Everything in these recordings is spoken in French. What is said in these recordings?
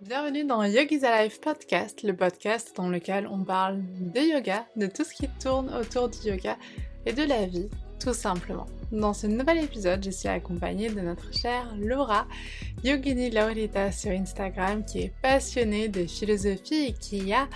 Bienvenue dans Yogi's Alive Podcast, le podcast dans lequel on parle de yoga, de tout ce qui tourne autour du yoga et de la vie, tout simplement. Dans ce nouvel épisode, je suis accompagnée de notre chère Laura, Yogini Laurita sur Instagram, qui est passionnée de philosophie et qui a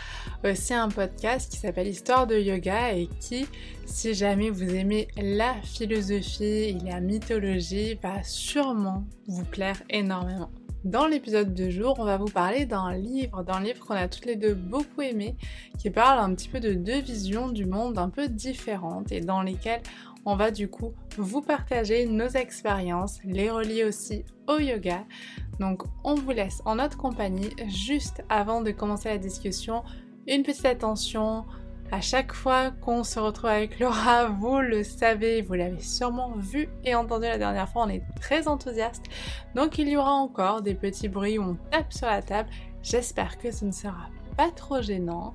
aussi un podcast qui s'appelle Histoire de Yoga et qui, si jamais vous aimez la philosophie et la mythologie, va sûrement vous plaire énormément. Dans l'épisode de jour, on va vous parler d'un livre, d'un livre qu'on a toutes les deux beaucoup aimé, qui parle un petit peu de deux visions du monde un peu différentes et dans lesquelles on va du coup vous partager nos expériences, les relier aussi au yoga. Donc on vous laisse en notre compagnie juste avant de commencer la discussion. Une petite attention, à chaque fois qu'on se retrouve avec Laura, vous le savez, vous l'avez sûrement vu et entendu la dernière fois, on est très enthousiaste. Donc il y aura encore des petits bruits où on tape sur la table. J'espère que ce ne sera pas trop gênant.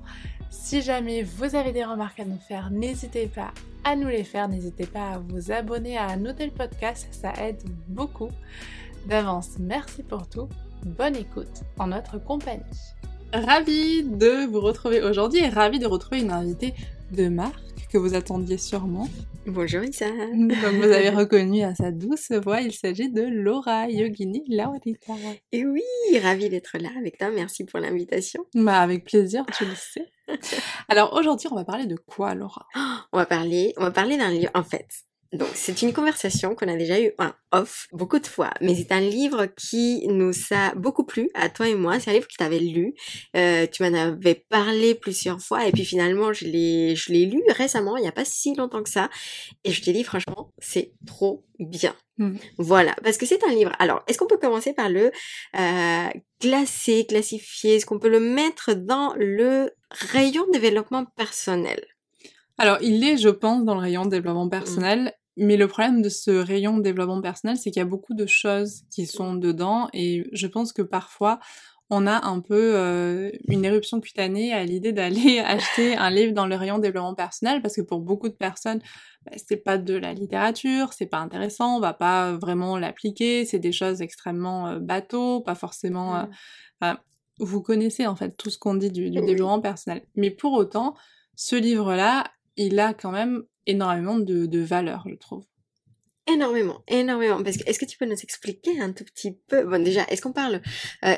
Si jamais vous avez des remarques à nous faire, n'hésitez pas à nous les faire. N'hésitez pas à vous abonner, à noter le podcast, ça aide beaucoup. D'avance, merci pour tout. Bonne écoute en notre compagnie. Ravie de vous retrouver aujourd'hui et ravie de retrouver une invitée de marque que vous attendiez sûrement. Bonjour Isa. Donc vous avez reconnu à sa douce voix, il s'agit de Laura Yogini Laurita. Et oui, ravie d'être là avec toi, merci pour l'invitation. Bah avec plaisir, tu le sais. Alors aujourd'hui, on va parler de quoi Laura? On va parler, on va parler d'un livre en fait. Donc, c'est une conversation qu'on a déjà eu en off beaucoup de fois, mais c'est un livre qui nous a beaucoup plu à toi et moi. C'est un livre que tu avais lu, euh, tu m'en avais parlé plusieurs fois, et puis finalement, je l'ai, je l'ai lu récemment, il n'y a pas si longtemps que ça, et je t'ai dit franchement, c'est trop bien. Hmm. Voilà, parce que c'est un livre. Alors, est-ce qu'on peut commencer par le euh, classer, classifier Est-ce qu'on peut le mettre dans le rayon développement personnel? Alors, il est, je pense, dans le rayon développement personnel, mais le problème de ce rayon développement personnel, c'est qu'il y a beaucoup de choses qui sont dedans, et je pense que parfois, on a un peu euh, une éruption cutanée à l'idée d'aller acheter un livre dans le rayon développement personnel, parce que pour beaucoup de personnes, bah, c'est pas de la littérature, c'est pas intéressant, on va pas vraiment l'appliquer, c'est des choses extrêmement euh, bateaux, pas forcément... euh, Mm. enfin, vous connaissez en fait tout ce qu'on dit du, développement personnel. Mais pour autant, ce livre-là, il a quand même énormément de, de valeur, je trouve. Énormément, énormément. Parce que est-ce que tu peux nous expliquer un tout petit peu Bon, déjà, est-ce qu'on parle euh,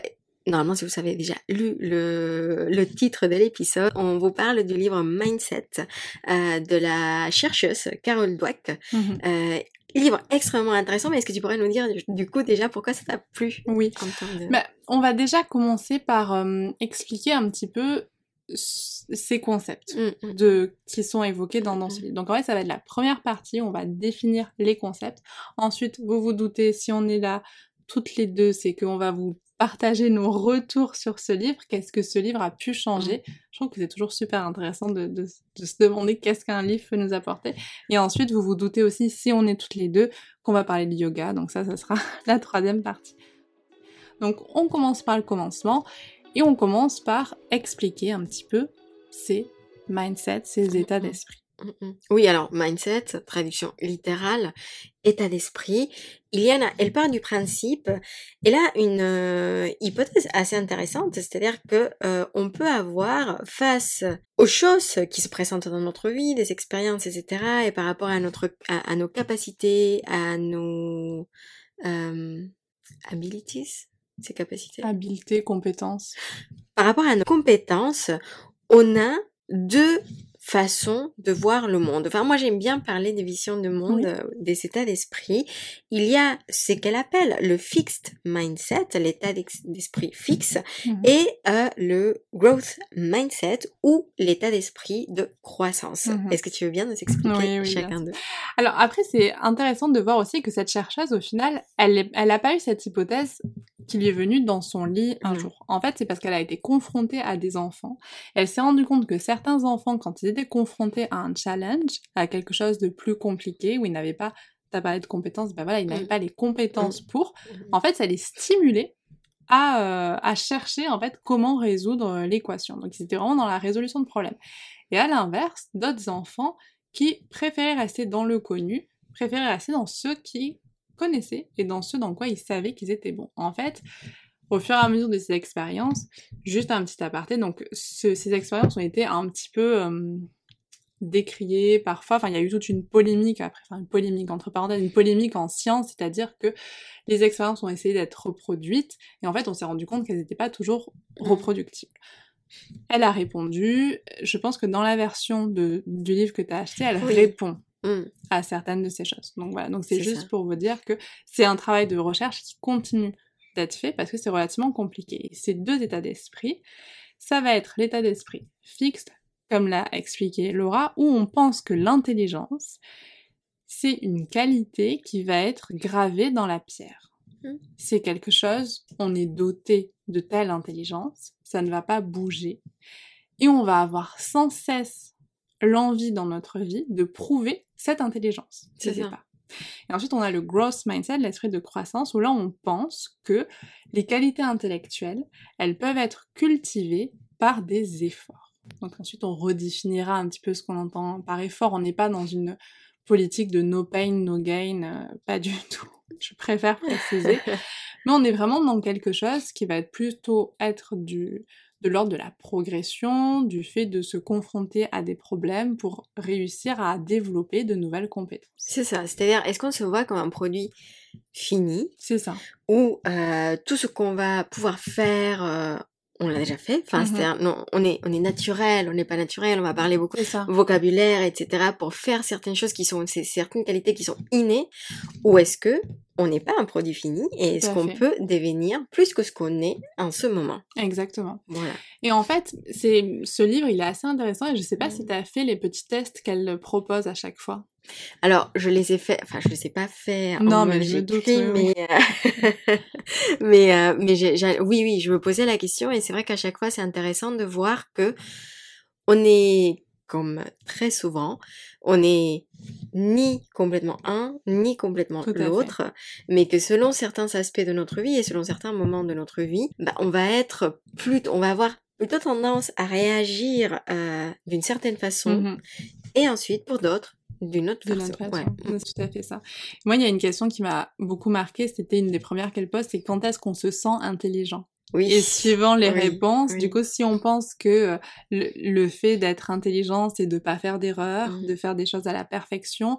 Normalement, si vous savez déjà lu le, le titre de l'épisode, on vous parle du livre Mindset euh, de la chercheuse Carol Dweck. Mhm. Euh, livre extrêmement intéressant, mais est-ce que tu pourrais nous dire du coup déjà pourquoi ça t'a plu Oui. en termes de... Bah, on va déjà commencer par expliquer un petit peu ces concepts Mm, mm. de, qui sont évoqués dans, dans ce livre. Donc en fait, ça va être la première partie, on va définir les concepts. Ensuite, vous vous doutez, si on est là toutes les deux, c'est qu'on va vous partager nos retours sur ce livre, qu'est-ce que ce livre a pu changer? Je trouve que c'est toujours super intéressant de, de- de se demander qu'est-ce qu'un livre peut nous apporter. Et ensuite, vous vous doutez aussi, si on est toutes les deux, qu'on va parler de yoga. Donc ça, ça sera la troisième partie. Donc on commence par le commencement et on commence par expliquer un petit peu ces mindsets, ces états Mhm. d'esprit. Mm, mm. Oui, alors mindset, traduction littérale, état d'esprit. Iliana, elle part du principe, elle a une euh, hypothèse assez intéressante, c'est-à-dire que euh, on peut avoir face aux choses qui se présentent dans notre vie, des expériences, etc., et par rapport à notre à, à nos capacités, à nos euh, abilities, ces capacités Habileté, compétence. par rapport à nos compétences, on a deux façons de voir le monde. Enfin, moi, j'aime bien parler des visions de monde, Oui. euh, des états d'esprit. Il y a ce qu'elle appelle le fixed mindset, l'état d'esprit fixe, Mhm. et euh, le growth mindset ou l'état d'esprit de croissance. Mhm. Est-ce que tu veux bien nous expliquer Oui, chacun d'eux? Alors après, c'est intéressant de voir aussi que cette chercheuse, au final, elle est- elle a pas eu cette hypothèse qui lui est venue dans son lit un jour. En fait, c'est parce qu'elle a été confrontée à des enfants. Elle s'est rendue compte que certains enfants, quand ils étaient confrontés à un challenge, à quelque chose de plus compliqué, où ils n'avaient pas, t'as parlé de compétences, ben voilà, ils n'avaient Mhm. pas les compétences pour, en fait, ça les stimulait à, euh, à chercher en fait comment résoudre euh, l'équation. Donc c'était vraiment dans la résolution de problèmes. Et à l'inverse, d'autres enfants qui préféraient rester dans le connu, préféraient rester dans ceux qui connaissaient et dans ceux dans quoi ils savaient qu'ils étaient bons. En fait, au fur et à mesure de ces expériences, juste un petit aparté, donc ces expériences ont été un petit peu euh, décriées parfois, enfin il y a eu toute une polémique après, enfin une polémique entre parenthèses, une polémique en science, c'est-à-dire que les expériences ont essayé d'être reproduites, et en fait on s'est rendu compte qu'elles n'étaient pas toujours mmh. reproductibles. Elle a répondu, je pense que dans la version de, du livre que tu as acheté, elle répond mmh. à certaines de ces choses. Donc voilà, donc c'est juste pour vous dire que c'est un travail de recherche qui continue d'être fait parce que c'est relativement compliqué. Ces deux états d'esprit, ça va être l'état d'esprit fixe, comme l'a expliqué Laura, où on pense que l'intelligence, c'est une qualité qui va être gravée dans la pierre. Mmh. C'est quelque chose, on est doté de telle intelligence, ça ne va pas bouger. Et on va avoir sans cesse l'envie dans notre vie de prouver cette intelligence. C'est ça. Et ensuite, on a le growth mindset, l'esprit de croissance, où là, on pense que les qualités intellectuelles, elles peuvent être cultivées par des efforts. Donc ensuite, on redéfinira un petit peu ce qu'on entend par effort. On n'est pas dans une politique de no pain, no gain, euh, pas du tout. Je préfère préciser. Mais on est vraiment dans quelque chose qui va être plutôt être du, de l'ordre de la progression, du fait de se confronter à des problèmes pour réussir à développer de nouvelles compétences. C'est ça, c'est-à-dire est-ce qu'on se voit comme un produit fini C'est ça. Ou euh, tout ce qu'on va pouvoir faire euh, on l'a déjà fait. Enfin, mmh non, on est, on est naturel, on n'est pas naturel, on va parler beaucoup de vocabulaire, etc. pour faire certaines choses qui sont, certaines qualités qui sont innées. Ou est-ce que on n'est pas un produit fini et est-ce qu'on peut devenir plus que ce qu'on est en ce moment? Exactement. Voilà. Et en fait, c'est, ce livre, il est assez intéressant et je sais pas si mmh. tu as fait les petits tests qu'elle propose à chaque fois. Alors, je les ai fait, enfin, je les ai pas fait. Non, mais je doute. Mais, euh, mais, euh, mais j'ai, oui, oui, je me posais la question et c'est vrai qu'à chaque fois, c'est intéressant de voir que on est, comme très souvent, on est ni complètement un, ni complètement l'autre, mais que selon certains aspects de notre vie et selon certains moments de notre vie, bah, on va être plus, on va avoir plutôt tendance à réagir euh, d'une certaine façon, mmh et ensuite pour d'autres d'une autre, façon. Ouais. C'est tout à fait ça. Moi, il y a une question qui m'a beaucoup marqué, c'était une des premières qu'elle pose, c'est quand est-ce qu'on se sent intelligent? Oui. Et suivant les réponses, du coup, si on pense que euh, le, fait d'être intelligent, c'est de pas faire d'erreurs, mmh. de faire des choses à la perfection,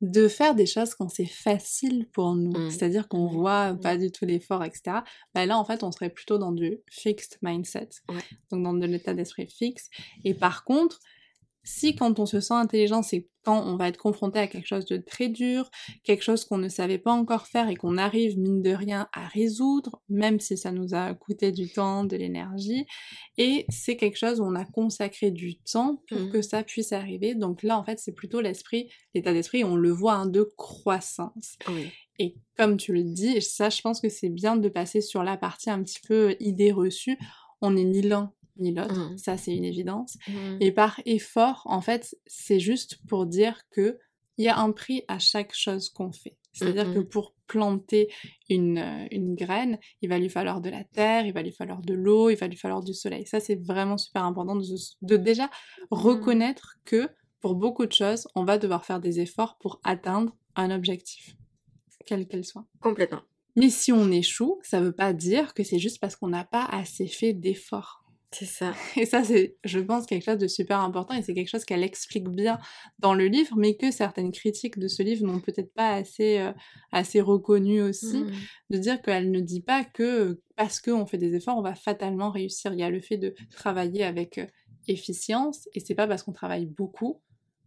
de faire des choses quand c'est facile pour nous, mmh. c'est-à-dire qu'on mmh. voit pas du tout l'effort, etc. Bah là, en fait, on serait plutôt dans du fixed mindset, donc dans de l'état d'esprit fixe. Et par contre, si quand on se sent intelligent, c'est quand on va être confronté à quelque chose de très dur, quelque chose qu'on ne savait pas encore faire et qu'on arrive mine de rien à résoudre, même si ça nous a coûté du temps, de l'énergie, et c'est quelque chose où on a consacré du temps pour mmh. que ça puisse arriver. Donc là, en fait, c'est plutôt l'esprit, l'état d'esprit, on le voit, hein, de croissance. Et comme tu le dis, ça, je pense que c'est bien de passer sur la partie un petit peu idée reçue. On n'est ni l'un ni l'autre, mmh. ça c'est une évidence. Mmh. Et par effort, en fait, c'est juste pour dire que il y a un prix à chaque chose qu'on fait. C'est-à-dire que mmh pour planter une, euh, une, graine, il va lui falloir de la terre, il va lui falloir de l'eau, il va lui falloir du soleil. Ça, c'est vraiment super important de, de déjà reconnaître que pour beaucoup de choses, on va devoir faire des efforts pour atteindre un objectif, quel qu'elle soit. Complètement. Mais si on échoue, ça veut pas dire que c'est juste parce qu'on n'a pas assez fait d'efforts. C'est ça. Et ça, c'est, je pense, quelque chose de super important et c'est quelque chose qu'elle explique bien dans le livre, mais que certaines critiques de ce livre n'ont peut-être pas assez, euh, assez reconnu aussi, mmh. de dire qu'elle ne dit pas que parce qu'on fait des efforts, on va fatalement réussir. Il y a le fait de travailler avec euh, efficience et c'est pas parce qu'on travaille beaucoup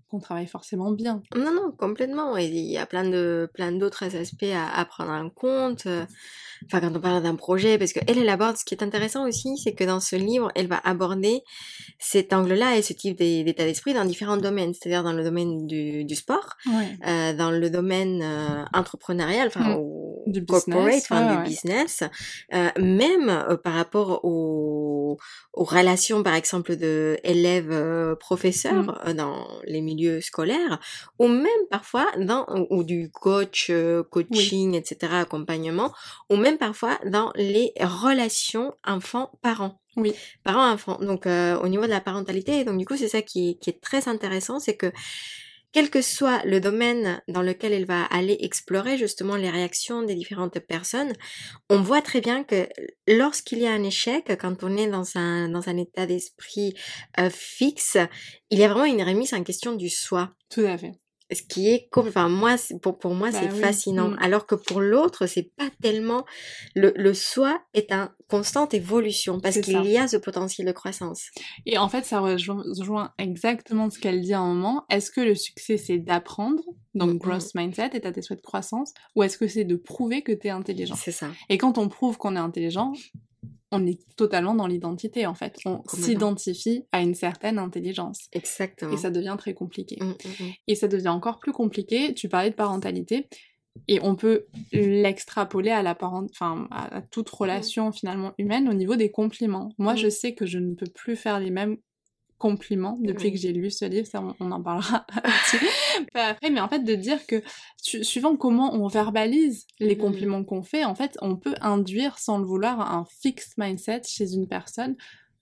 qu'on travaille forcément bien. Non, non, complètement. Et il y a plein de plein d'autres aspects à, prendre en compte. Enfin, quand on parle d'un projet, parce qu'elle, elle aborde, ce qui est intéressant aussi, c'est que dans ce livre, elle va aborder cet angle-là et ce type d'état d'esprit dans différents domaines, c'est-à-dire dans le domaine du, du sport, euh, dans le domaine euh, entrepreneurial, enfin, mmh. Du corporate, business, enfin, du business, euh, même euh, par rapport aux, aux relations, par exemple, de élèves-professeurs mmh. dans les milieux scolaire, ou même parfois dans, ou du coach, euh, coaching, etc., accompagnement, ou même parfois dans les relations enfants-parents. Oui. Parents-enfants. Donc, euh, au niveau de la parentalité, donc du coup, c'est ça qui, qui est très intéressant, c'est que quel que soit le domaine dans lequel elle va aller explorer justement les réactions des différentes personnes, on voit très bien que lorsqu'il y a un échec, quand on est dans un, dans un état d'esprit euh, fixe, il y a vraiment une remise en question du soi. Tout à fait ce qui est enfin moi pour, pour moi c'est bah fascinant. Mmh. alors que pour l'autre c'est pas tellement le, le soi est en constante évolution parce qu'il y a ce potentiel de croissance. Et en fait ça rejoint, exactement ce qu'elle dit à un moment. Est-ce que le succès c'est d'apprendre donc mmh, growth mindset état d'esprit de croissance ou est-ce que c'est de prouver que tu es intelligent? C'est ça. Et quand on prouve qu'on est intelligent on est totalement dans l'identité en fait. On s'identifie à une certaine intelligence. Exactement. Et ça devient très compliqué. Mmh, mmh, mmh. Et ça devient encore plus compliqué. Tu parlais de parentalité. Et on peut l'extrapoler à la parent... enfin, à toute relation finalement humaine au niveau des compliments. Moi, je sais que je ne peux plus faire les mêmes compliments depuis que j'ai lu ce livre, ça on, en parlera après, mais en fait de dire que suivant comment on verbalise les mmh. compliments qu'on fait, en fait on peut induire sans le vouloir un fixed mindset chez une personne.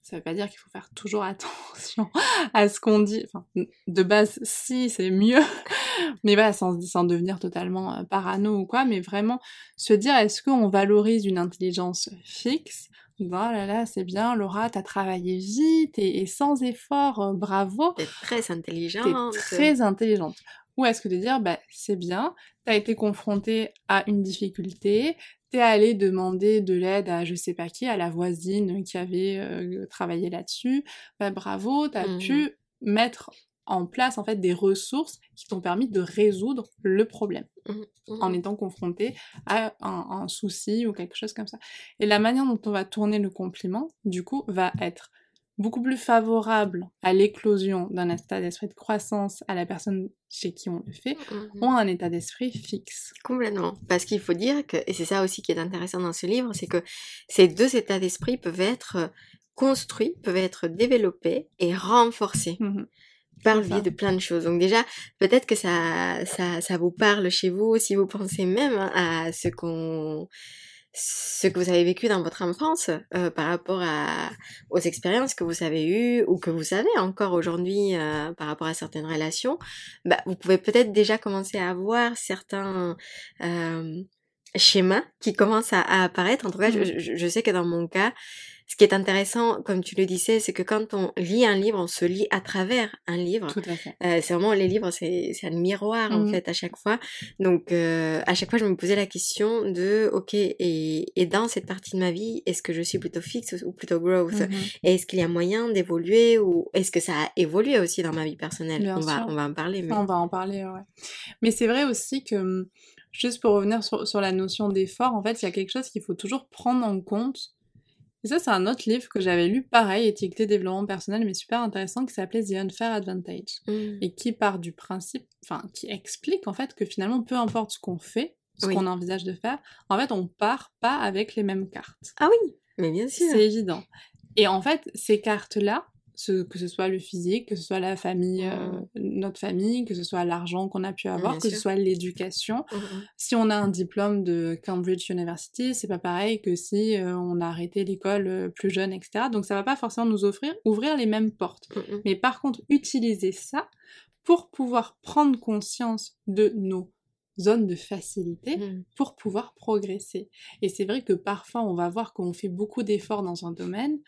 Ça veut pas dire qu'il faut faire toujours attention à ce qu'on dit. Enfin, de base, si, c'est mieux. Mais voilà, sans, sans devenir totalement euh, parano ou quoi, mais vraiment se dire est-ce qu'on valorise une intelligence fixe? Voilà, là là, c'est bien, Laura, t'as travaillé vite et, sans effort, euh, bravo. T'es très intelligente. T'es très intelligente. Ou est-ce que de dire, bah, c'est bien, t'as été confrontée à une difficulté, t'es allé demander de l'aide à je sais pas qui, à la voisine qui avait euh, travaillé là-dessus, bah, bravo, t'as mmh pu mettre en place en fait des ressources qui t'ont permis de résoudre le problème mmh, mmh. en étant confronté à un, souci ou quelque chose comme ça. Et la manière dont on va tourner le compliment, du coup, va être beaucoup plus favorable à l'éclosion d'un état d'esprit de croissance à la personne chez qui on le fait, mmh, ou un état d'esprit fixe. Complètement. Parce qu'il faut dire que, et c'est ça aussi qui est intéressant dans ce livre, c'est que ces deux états d'esprit peuvent être construits, peuvent être développés et renforcés par le de plein de choses. Donc déjà, peut-être que ça, ça, ça vous parle chez vous si vous pensez même à ce qu'on ce que vous avez vécu dans votre enfance euh, par rapport à, aux expériences que vous avez eues ou que vous savez encore aujourd'hui euh, par rapport à certaines relations, bah, vous pouvez peut-être déjà commencer à avoir certains euh, schémas qui commencent à, apparaître. En tout cas, je, mmh. je, sais que dans mon cas, ce qui est intéressant, comme tu le disais, c'est que quand on lit un livre, on se lit à travers un livre. Tout à fait. Euh, c'est vraiment les livres, c'est un miroir en mmh. fait à chaque fois. Donc euh, à chaque fois, je me posais la question de ok et, et dans cette partie de ma vie, est-ce que je suis plutôt fixe ou plutôt growth mmh Est-ce qu'il y a moyen d'évoluer ou est-ce que ça a évolué aussi dans ma vie personnelle? On va on va en parler. Mais... On va en parler, ouais. Mais c'est vrai aussi que juste pour revenir sur, sur la notion d'effort, en fait, il y a quelque chose qu'il faut toujours prendre en compte et ça, c'est un autre livre que j'avais lu, pareil, étiqueté développement personnel, mais super intéressant, qui s'appelait The Unfair Advantage. Mmh. Et qui part du principe, enfin, qui explique en fait que finalement, peu importe ce qu'on fait, ce qu'on envisage de faire, en fait, on part pas avec les mêmes cartes. Ah oui, mais bien sûr. C'est évident. Et en fait, ces cartes-là, que ce soit le physique, que ce soit la famille, euh, mmh. notre famille, que ce soit l'argent qu'on a pu avoir, que ce soit l'éducation. Mmh, mmh. Si on a un diplôme de Cambridge University, c'est pas pareil que si euh, on a arrêté l'école euh, plus jeune, etc. Donc ça va pas forcément nous offrir, ouvrir les mêmes portes. Mais par contre, utiliser ça pour pouvoir prendre conscience de nos zones de facilité pour pouvoir progresser. Et c'est vrai que parfois on va voir qu'on fait beaucoup d'efforts dans un domaine,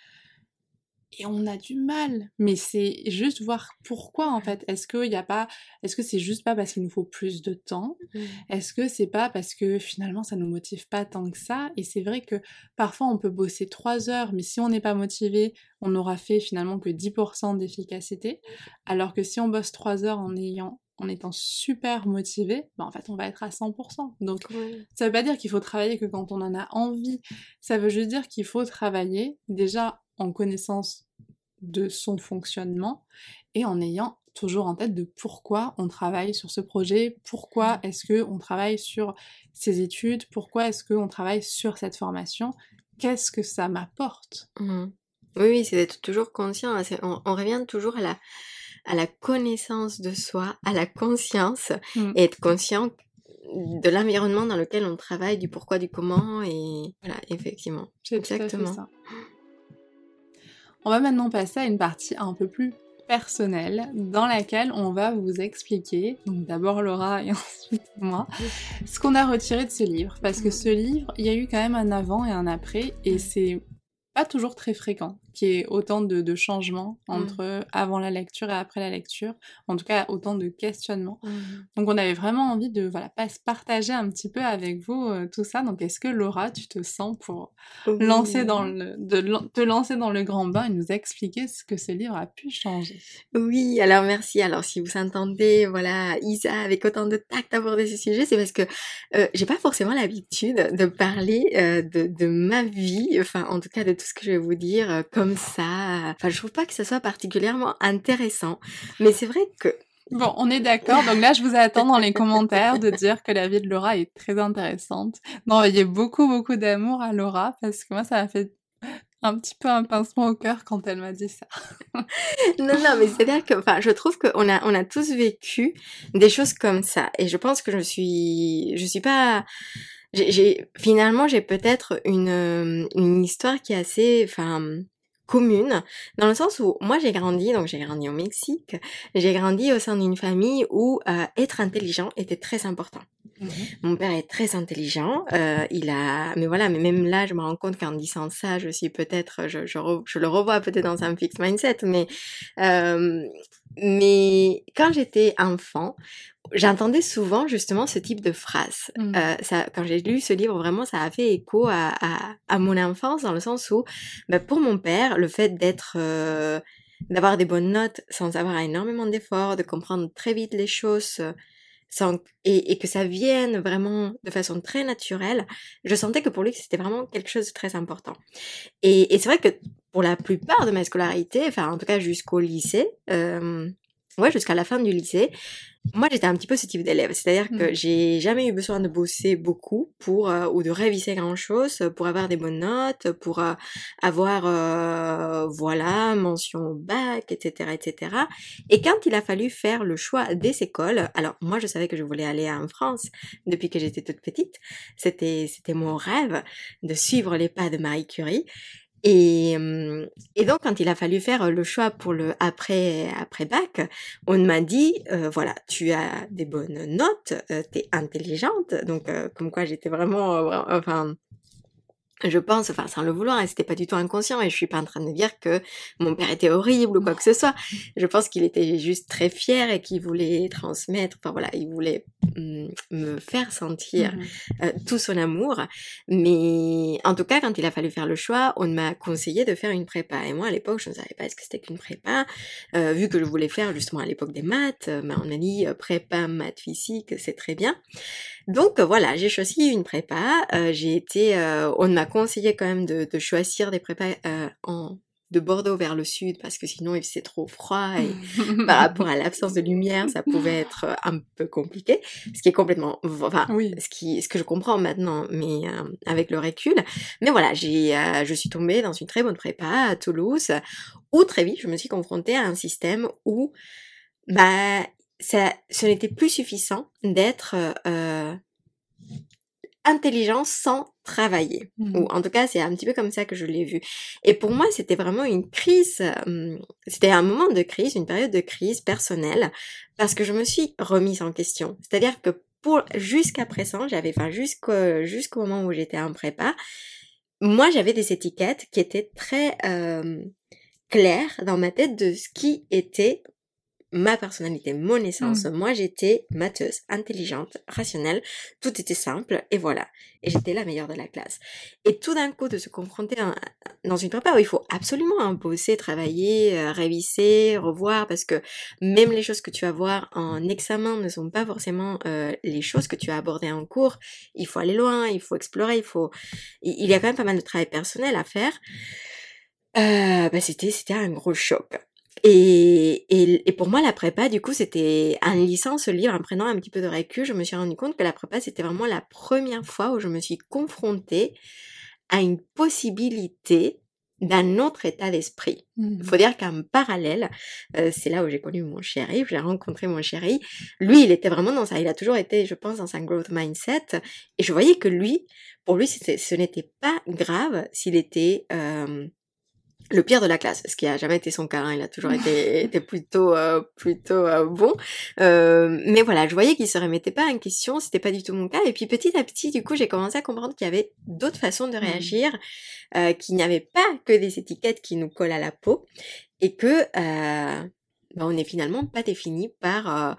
et on a du mal. Mais c'est juste voir pourquoi en fait. Est-ce qu'il y a pas, est-ce que c'est juste pas parce qu'il nous faut plus de temps? Mmh. Est-ce que c'est pas parce que finalement ça nous motive pas tant que ça? Et c'est vrai que parfois on peut bosser trois heures, mais si on n'est pas motivé, on n'aura fait finalement que 10% d'efficacité. Alors que si on bosse trois heures en ayant en étant super motivé, bah en fait on va être à 100%. Donc ça veut pas dire qu'il faut travailler que quand on en a envie. Ça veut juste dire qu'il faut travailler déjà en connaissance de son fonctionnement et en ayant toujours en tête de pourquoi on travaille sur ce projet, pourquoi mmh. est-ce que on travaille sur ces études, pourquoi est-ce qu'on travaille sur cette formation, qu'est-ce que ça m'apporte? Mmh. Oui, oui, c'est d'être toujours conscient. Hein, on, revient toujours à la, à la connaissance de soi, à la conscience, mmh. et être conscient de l'environnement dans lequel on travaille, du pourquoi, du comment, et voilà, effectivement. Exactement. On va maintenant passer à une partie un peu plus personnelle dans laquelle on va vous expliquer, donc d'abord Laura et ensuite moi, ce qu'on a retiré de ce livre. Parce que ce livre, il y a eu quand même un avant et un après, et c'est pas toujours très fréquent qu'il y ait autant de, changements mmh. entre avant la lecture et après la lecture, en tout cas autant de questionnements. Mmh. Donc on avait vraiment envie de voilà, pas se partager un petit peu avec vous euh, tout ça. Donc est-ce que Laura, tu te sens pour lancer dans le, de, te lancer dans le grand bain et nous expliquer ce que ce livre a pu changer? Oui, alors merci. Alors si vous entendez voilà Isa avec autant de tact aborder ce sujet, c'est parce que euh, j'ai pas forcément l'habitude de parler euh, de, de, ma vie, enfin en tout cas de tout ce que je vais vous dire comme ça. Enfin, je trouve pas que ce soit particulièrement intéressant. Mais c'est vrai que Bon, on est d'accord. Donc là, je vous attends dans les commentaires de dire que la vie de Laura est très intéressante. D'envoyer beaucoup, beaucoup d'amour à Laura parce que moi, ça m'a fait un petit peu un pincement au cœur quand elle m'a dit ça. non, non, mais c'est-à-dire que, enfin, je trouve qu'on a, on a tous vécu des choses comme ça. Et je pense que je suis, je suis pas, j'ai, finalement, j'ai peut-être une, une histoire qui est assez, enfin, commune, dans le sens où moi j'ai grandi, donc j'ai grandi au Mexique, j'ai grandi au sein d'une famille où euh, être intelligent était très important. Mmh Mon père est très intelligent, euh, il a, mais voilà, mais même là je me rends compte qu'en disant ça, je suis peut-être, je, je, je, le revois peut-être dans un fixed mindset, mais euh, mais quand j'étais enfant, j'entendais souvent justement ce type de phrase. Mmh. Euh, ça, quand j'ai lu ce livre, vraiment, ça a fait écho à, à, à mon enfance dans le sens où, bah, pour mon père, le fait d'être, euh, d'avoir des bonnes notes sans avoir énormément d'efforts, de comprendre très vite les choses. Et, que ça vienne vraiment de façon très naturelle, je sentais que pour lui c'était vraiment quelque chose de très important. Et, et c'est vrai que pour la plupart de ma scolarité, enfin en tout cas jusqu'au lycée, euh, ouais, jusqu'à la fin du lycée, moi j'étais un petit peu ce type d'élève, c'est-à-dire que mmh. j'ai jamais eu besoin de bosser beaucoup pour euh, ou de réviser grand-chose pour avoir des bonnes notes, pour euh, avoir euh, voilà mention au bac, etc., etc. Et quand il a fallu faire le choix des écoles, alors moi je savais que je voulais aller en France depuis que j'étais toute petite, c'était c'était mon rêve de suivre les pas de Marie Curie. Et, et, donc, quand il a fallu faire le choix pour le après, après bac, on m'a dit, euh, voilà, tu as des bonnes notes, euh, tu es intelligente, donc euh, comme quoi j'étais vraiment, enfin, je pense, enfin sans le vouloir, et c'était pas du tout inconscient, et je suis pas en train de dire que mon père était horrible ou quoi que ce soit. Je pense qu'il était juste très fier et qu'il voulait transmettre, enfin voilà, il voulait mm, me faire sentir mmh euh, tout son amour. Mais en tout cas, quand il a fallu faire le choix, on m'a conseillé de faire une prépa. Et moi, à l'époque, je ne savais pas ce que c'était qu'une prépa. Euh, vu que je voulais faire justement à l'époque des maths, euh, on m'a dit prépa, maths, physique, c'est très bien. Donc voilà, j'ai choisi une prépa. j'ai été, on m'a conseillé quand même de, de choisir des prépas en de Bordeaux vers le sud parce que sinon il faisait trop froid et par rapport à l'absence de lumière ça pouvait être un peu compliqué ce qui est complètement enfin oui. ce qui ce que je comprends maintenant mais avec le recul mais voilà j'ai je suis tombée dans une très bonne prépa à Toulouse où très vite je me suis confrontée à un système où bah ça ce n'était plus suffisant d'être euh, intelligent sans travailler. Mmh Ou en tout cas, c'est un petit peu comme ça que je l'ai vu. Et pour moi, c'était vraiment une crise, c'était un moment de crise, une période de crise personnelle, parce que je me suis remise en question. C'est-à-dire que pour jusqu'à présent, j'avais, enfin jusqu'au jusqu'au moment où j'étais en prépa, moi j'avais des étiquettes qui étaient très claires dans ma tête de ce qui était ma personnalité, mon essence. Mm. Moi, j'étais matheuse, intelligente, rationnelle. Tout était simple et voilà. Et j'étais la meilleure de la classe. Et tout d'un coup, de se confronter dans une prépa où il faut absolument bosser, travailler, euh, réviser, revoir, parce que même les choses que tu vas voir en examen ne sont pas forcément euh, les choses que tu as abordées en cours. Il faut aller loin, il faut explorer, il faut. Il y a quand même pas mal de travail personnel à faire. Euh, bah c'était c'était un gros choc. Et, et, et, pour moi, la prépa, du coup, c'était en lisant ce livre, en prenant un petit peu de recul, je me suis rendu compte que la prépa, c'était vraiment la première fois où je me suis confrontée à une possibilité d'un autre état d'esprit. Il mmh. faut dire qu'en parallèle, euh, c'est là où j'ai connu mon chéri, j'ai rencontré mon chéri. Lui, il était vraiment dans ça. Il a toujours été, je pense, dans un growth mindset. Et je voyais que lui, pour lui, ce n'était pas grave s'il était... Euh, le pire de la classe, ce qui a jamais été son cas, hein. il a toujours été, plutôt euh, plutôt euh, bon. Euh, mais voilà, je voyais qu'il se remettait pas en question, c'était pas du tout mon cas. Et puis petit à petit, du coup, j'ai commencé à comprendre qu'il y avait d'autres façons de mmh. réagir, qu'il n'y avait pas que des étiquettes qui nous collent à la peau, et que ben, on n'est finalement pas défini par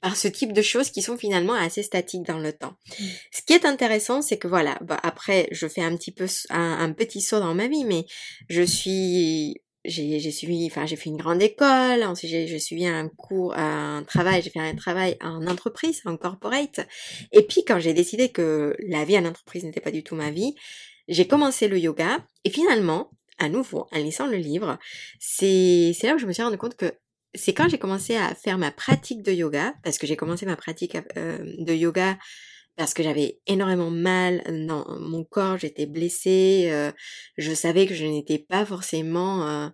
par ce type de choses qui sont finalement assez statiques dans le temps. Mmh. Ce qui est intéressant, c'est que voilà, bah après, je fais un petit peu un, petit saut dans ma vie, mais je suis j'ai suivi, enfin j'ai fait une grande école, ensuite j'ai suivi un cours, un travail, j'ai fait un travail en entreprise, en corporate, et puis quand j'ai décidé que la vie en entreprise n'était pas du tout ma vie, j'ai commencé le yoga, et finalement, à nouveau, en lisant le livre, c'est là où je me suis rendu compte que c'est quand j'ai commencé à faire ma pratique de yoga, parce que j'ai commencé ma pratique euh, de yoga parce que j'avais énormément mal dans mon corps, j'étais blessée, euh, je savais que je n'étais pas forcément, euh,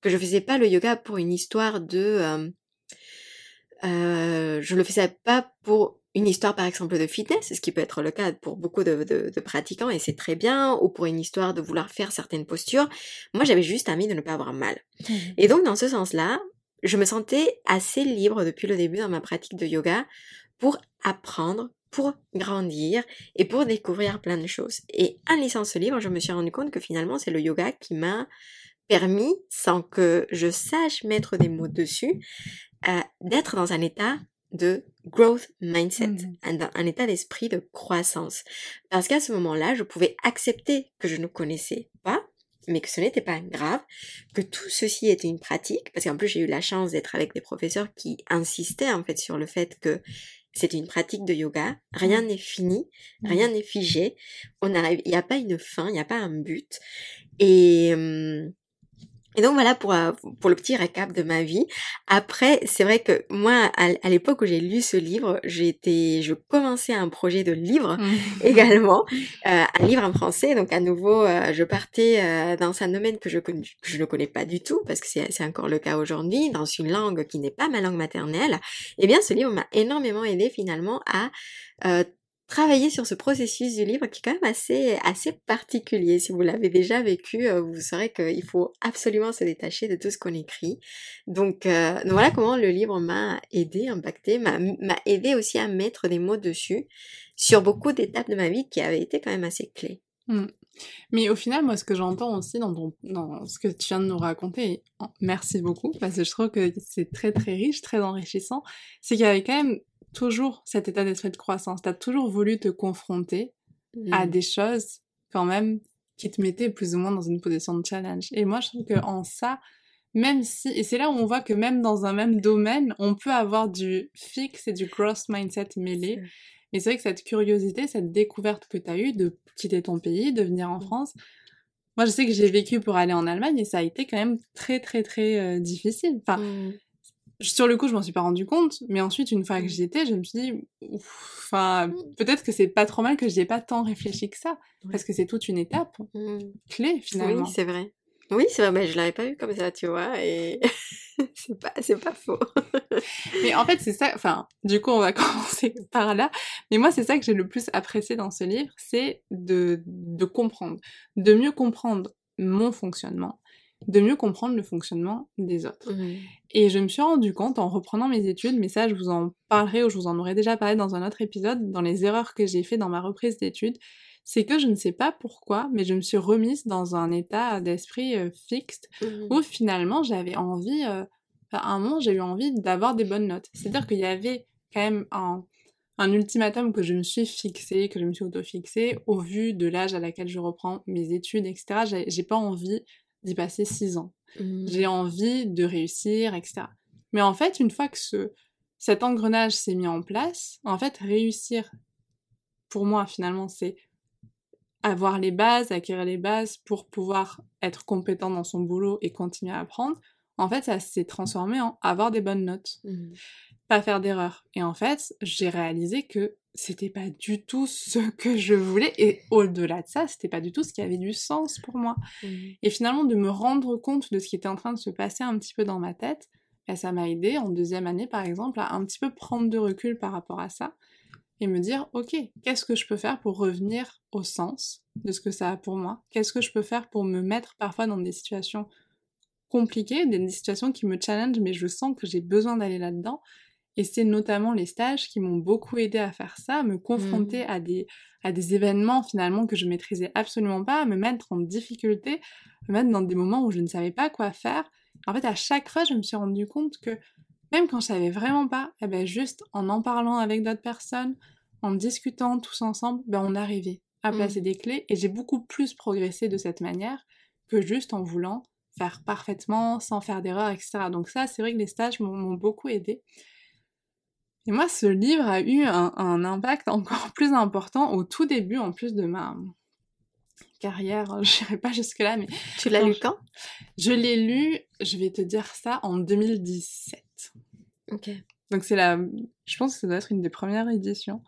que je faisais pas le yoga pour une histoire de, je le faisais pas pour une histoire par exemple de fitness, ce qui peut être le cas pour beaucoup de, de pratiquants et c'est très bien, ou pour une histoire de vouloir faire certaines postures. Moi j'avais juste envie de ne pas avoir mal. Mmh. Et donc dans ce sens-là, je me sentais assez libre depuis le début dans ma pratique de yoga pour apprendre, pour grandir et pour découvrir plein de choses. Et en lisant ce livre, je me suis rendu compte que finalement, c'est le yoga qui m'a permis, sans que je sache mettre des mots dessus, euh, d'être dans un état de growth mindset, mmh. un, un, état d'esprit de croissance. Parce qu'à ce moment-là, je pouvais accepter que je ne connaissais mais que ce n'était pas grave, que tout ceci était une pratique, parce qu'en plus j'ai eu la chance d'être avec des professeurs qui insistaient en fait sur le fait que c'était une pratique de yoga, rien mmh. n'est fini, rien mmh. n'est figé, on arrive, il n'y a pas une fin, il n'y a pas un but, et et donc voilà pour, euh, pour le petit récap de ma vie. Après, c'est vrai que moi, à, l'époque où j'ai lu ce livre, j'étais, je commençais un projet de livre mmh. également, euh, un livre en français. Donc à nouveau, euh, je partais euh, dans un domaine que je, que je ne connais pas du tout, parce que c'est encore le cas aujourd'hui, dans une langue qui n'est pas ma langue maternelle. Eh bien, ce livre m'a énormément aidé finalement à travailler sur ce processus du livre qui est quand même assez, assez particulier. Si vous l'avez déjà vécu, euh, vous saurez qu'il faut absolument se détacher de tout ce qu'on écrit. Donc, euh, voilà comment le livre m'a aidé, impacté, m'a aidé aussi à mettre des mots dessus sur beaucoup d'étapes de ma vie qui avaient été quand même assez clés. Mmh. Mais au final, moi, ce que j'entends aussi dans, dans ce que tu viens de nous raconter, merci beaucoup, parce que je trouve que c'est très très riche, très enrichissant, c'est qu'il y avait quand même toujours cet état d'esprit de croissance. Tu as toujours voulu te confronter à mmh. des choses quand même qui te mettaient plus ou moins dans une position de challenge. Et moi, je trouve que en ça, même si, et c'est là où on voit que même dans un même domaine, on peut avoir du fixe et du cross mindset mêlé. Et c'est vrai que cette curiosité, cette découverte que tu as eue de quitter ton pays, de venir en mmh. France, moi je sais que j'ai vécu pour aller en Allemagne et ça a été quand même très très très euh, difficile. Enfin, mmh sur le coup, je m'en suis pas rendu compte, mais ensuite, une fois que mmh. j'y étais, je me suis dit, enfin, mmh. peut-être que c'est pas trop mal que j'y ai pas tant réfléchi que ça, parce que c'est toute une étape mmh. clé finalement. Oui, c'est vrai. Oui, c'est vrai, mais je l'avais pas vu comme ça, tu vois, et c'est pas, c'est pas faux. mais en fait, c'est ça, enfin, du coup, on va commencer par là, mais moi, c'est ça que j'ai le plus apprécié dans ce livre, c'est de, de comprendre, de mieux comprendre mon fonctionnement, de mieux comprendre le fonctionnement des autres. Mmh. Et je me suis rendu compte en reprenant mes études, mais ça je vous en parlerai ou je vous en aurais déjà parlé dans un autre épisode, dans les erreurs que j'ai fait dans ma reprise d'études, c'est que je ne sais pas pourquoi, mais je me suis remise dans un état d'esprit euh, fixe mmh. où finalement j'avais envie, euh, à un moment j'ai eu envie d'avoir des bonnes notes. C'est-à-dire qu'il y avait quand même un, un ultimatum que je me suis fixé, que je me suis auto-fixé au vu de l'âge à laquelle je reprends mes études, etc. J'ai pas envie d'y passer six ans. Mmh. J'ai envie de réussir, etc. Mais en fait, une fois que ce, cet engrenage s'est mis en place, en fait, réussir, pour moi, finalement, c'est avoir les bases, acquérir les bases pour pouvoir être compétent dans son boulot et continuer à apprendre. En fait, ça s'est transformé en avoir des bonnes notes, mmh. pas faire d'erreurs. Et en fait, j'ai réalisé que c'était pas du tout ce que je voulais et au-delà de ça c'était pas du tout ce qui avait du sens pour moi mmh. et finalement de me rendre compte de ce qui était en train de se passer un petit peu dans ma tête bah, ça m'a aidé en deuxième année par exemple à un petit peu prendre de recul par rapport à ça et me dire, ok, qu'est-ce que je peux faire pour revenir au sens de ce que ça a pour moi? Qu'est-ce que je peux faire pour me mettre parfois dans des situations compliquées, des situations qui me challengent, mais je sens que j'ai besoin d'aller là-dedans? Et c'est notamment les stages qui m'ont beaucoup aidé à faire ça, à me confronter mmh. à, des, à des événements finalement que je maîtrisais absolument pas, à me mettre en difficulté, me mettre dans des moments où je ne savais pas quoi faire. En fait, à chaque fois, je me suis rendu compte que même quand je savais vraiment pas, eh ben juste en en parlant avec d'autres personnes, en discutant tous ensemble, ben on arrivait à mmh. placer des clés et j'ai beaucoup plus progressé de cette manière que juste en voulant faire parfaitement sans faire d'erreur, etc. Donc ça, c'est vrai que les stages m'ont beaucoup aidé. Et moi, ce livre a eu un, un, impact encore plus important au tout début, en plus de ma carrière. Je n'irai pas jusque-là, mais... Tu l'as lu quand? Je l'ai lu, je vais te dire ça, en 2017. Ok. Donc c'est la... Je pense que ça doit être une des premières éditions.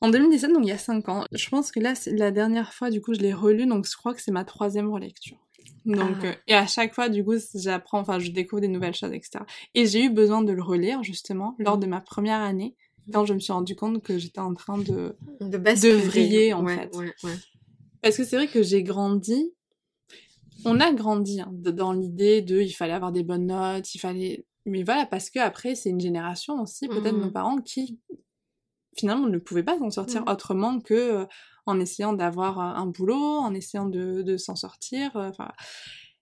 En 2017, donc il y a 5 ans. Je pense que là, c'est la dernière fois, du coup, je l'ai relu, donc je crois que c'est ma troisième relecture. Donc, ah. euh, et à chaque fois, du coup, j'apprends, enfin, je découvre des nouvelles choses, etc. Et j'ai eu besoin de le relire, justement, lors de ma première année, quand je me suis rendu compte que j'étais en train de, de, de vriller, en fait. Parce que c'est vrai que j'ai grandi, on a grandi hein, dans l'idée de il fallait avoir des bonnes notes, il fallait mais voilà, parce que après, c'est une génération aussi, peut-être nos mmh. parents, qui finalement ne pouvaient pas s'en sortir mmh. autrement que euh, en essayant d'avoir un boulot, en essayant de, de s'en sortir. Euh,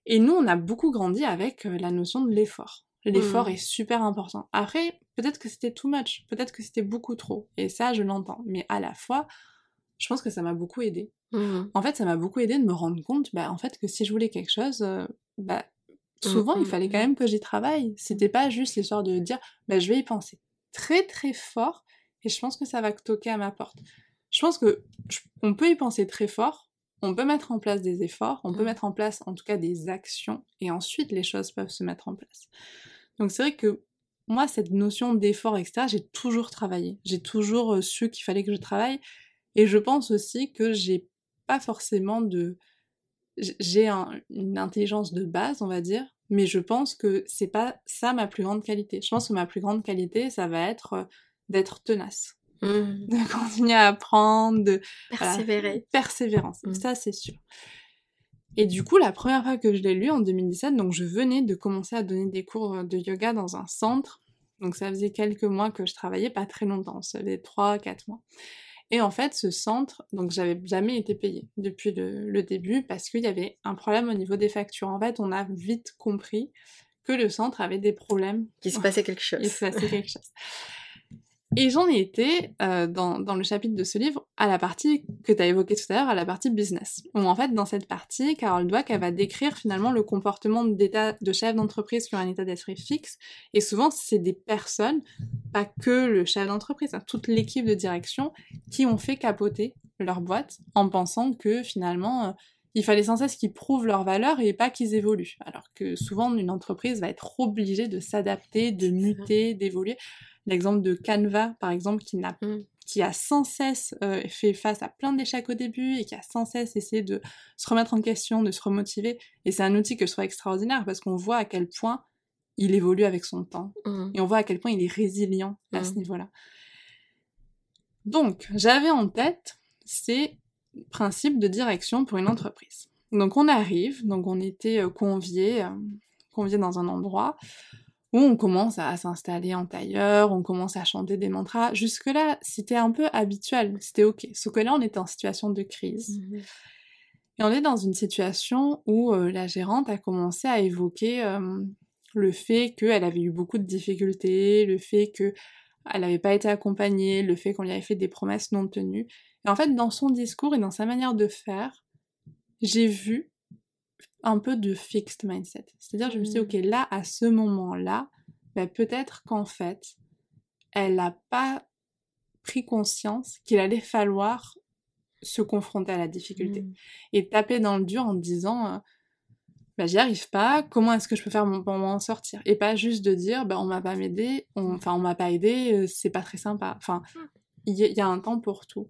et nous, on a beaucoup grandi avec euh, la notion de l'effort. L'effort mmh. est super important. Après, peut-être que c'était too much, peut-être que c'était beaucoup trop. Et ça, je l'entends. Mais à la fois, je pense que ça m'a beaucoup aidé. En fait, ça m'a beaucoup aidé de me rendre compte, bah, en fait, que si je voulais quelque chose, bah, Mmh, souvent, il mmh, fallait quand mmh. même que j'y travaille. C'était pas juste l'histoire de dire, bah, je vais y penser très très fort et je pense que ça va toquer à ma porte. Je pense que on peut y penser très fort, on peut mettre en place des efforts, on peut mettre en place en tout cas des actions et ensuite les choses peuvent se mettre en place. Donc c'est vrai que moi, cette notion d'effort, etc., j'ai toujours travaillé. J'ai toujours euh, su qu'il fallait que je travaille et je pense aussi que j'ai pas forcément de j'ai une intelligence de base, on va dire, mais je pense que c'est pas ça ma plus grande qualité. Je pense que ma plus grande qualité, ça va être euh, d'être tenace. Mmh. De continuer à apprendre, de persévérer. persévérance, mmh. ça c'est sûr. Et du coup, la première fois que je l'ai lu en 2017, donc je venais de commencer à donner des cours de yoga dans un centre. Donc ça faisait quelques mois que je travaillais, pas très longtemps, ça faisait 3-4 mois. Et en fait, ce centre, donc j'avais jamais été payée depuis le, début parce qu'il y avait un problème au niveau des factures. En fait, on a vite compris que le centre avait des problèmes. Qu'il se passait quelque chose. Il se passait quelque chose. Et j'en ai été, euh, dans, dans, le chapitre de ce livre, à la partie que tu as évoquée tout à l'heure, à la partie business. Où en fait, dans cette partie, Carole Dweck, elle va décrire finalement le comportement d'état de chefs d'entreprise qui ont un état d'esprit fixe. Et souvent, c'est des personnes, pas que le chef d'entreprise, hein, toute l'équipe de direction, qui ont fait capoter leur boîte en pensant que finalement... Euh, il fallait sans cesse qu'ils prouvent leur valeur et pas qu'ils évoluent. Alors que souvent, une entreprise va être obligée de s'adapter, de muter, d'évoluer. L'exemple de Canva, par exemple, qui, n'a, mm. qui a sans cesse euh, fait face à plein d'échecs au début et qui a sans cesse essayé de se remettre en question, de se remotiver. Et c'est un outil que je trouve extraordinaire parce qu'on voit à quel point il évolue avec son temps. Mm. Et on voit à quel point il est résilient à ce mm. niveau-là. Donc, j'avais en tête ces principes de direction pour une entreprise. Donc on arrive, donc on était euh, conviés, euh, conviés dans un endroit où on commence à s'installer en tailleur, on commence à chanter des mantras. Jusque-là, c'était un peu habituel, c'était ok. Sauf que là, on était en situation de crise. Mmh Et on est dans une situation où euh, la gérante a commencé à évoquer euh, le fait qu'elle avait eu beaucoup de difficultés, le fait qu'elle n'avait pas été accompagnée, le fait qu'on lui avait fait des promesses non tenues. Et en fait, dans son discours et dans sa manière de faire, j'ai vu un peu de fixed mindset. C'est-à-dire, je me suis dit, ok, mmh. là, à ce moment-là, ben, peut-être qu'en fait, elle n'a pas pris conscience qu'il allait falloir se confronter à la difficulté mmh. et taper dans le dur en disant euh, bah, j'y arrive pas, comment est-ce que je peux faire pour m'en sortir? Et pas juste de dire bah, on m'a pas aidé, enfin on m'a pas aidé, euh, c'est pas très sympa. Enfin, mmh. il y, a un temps pour tout.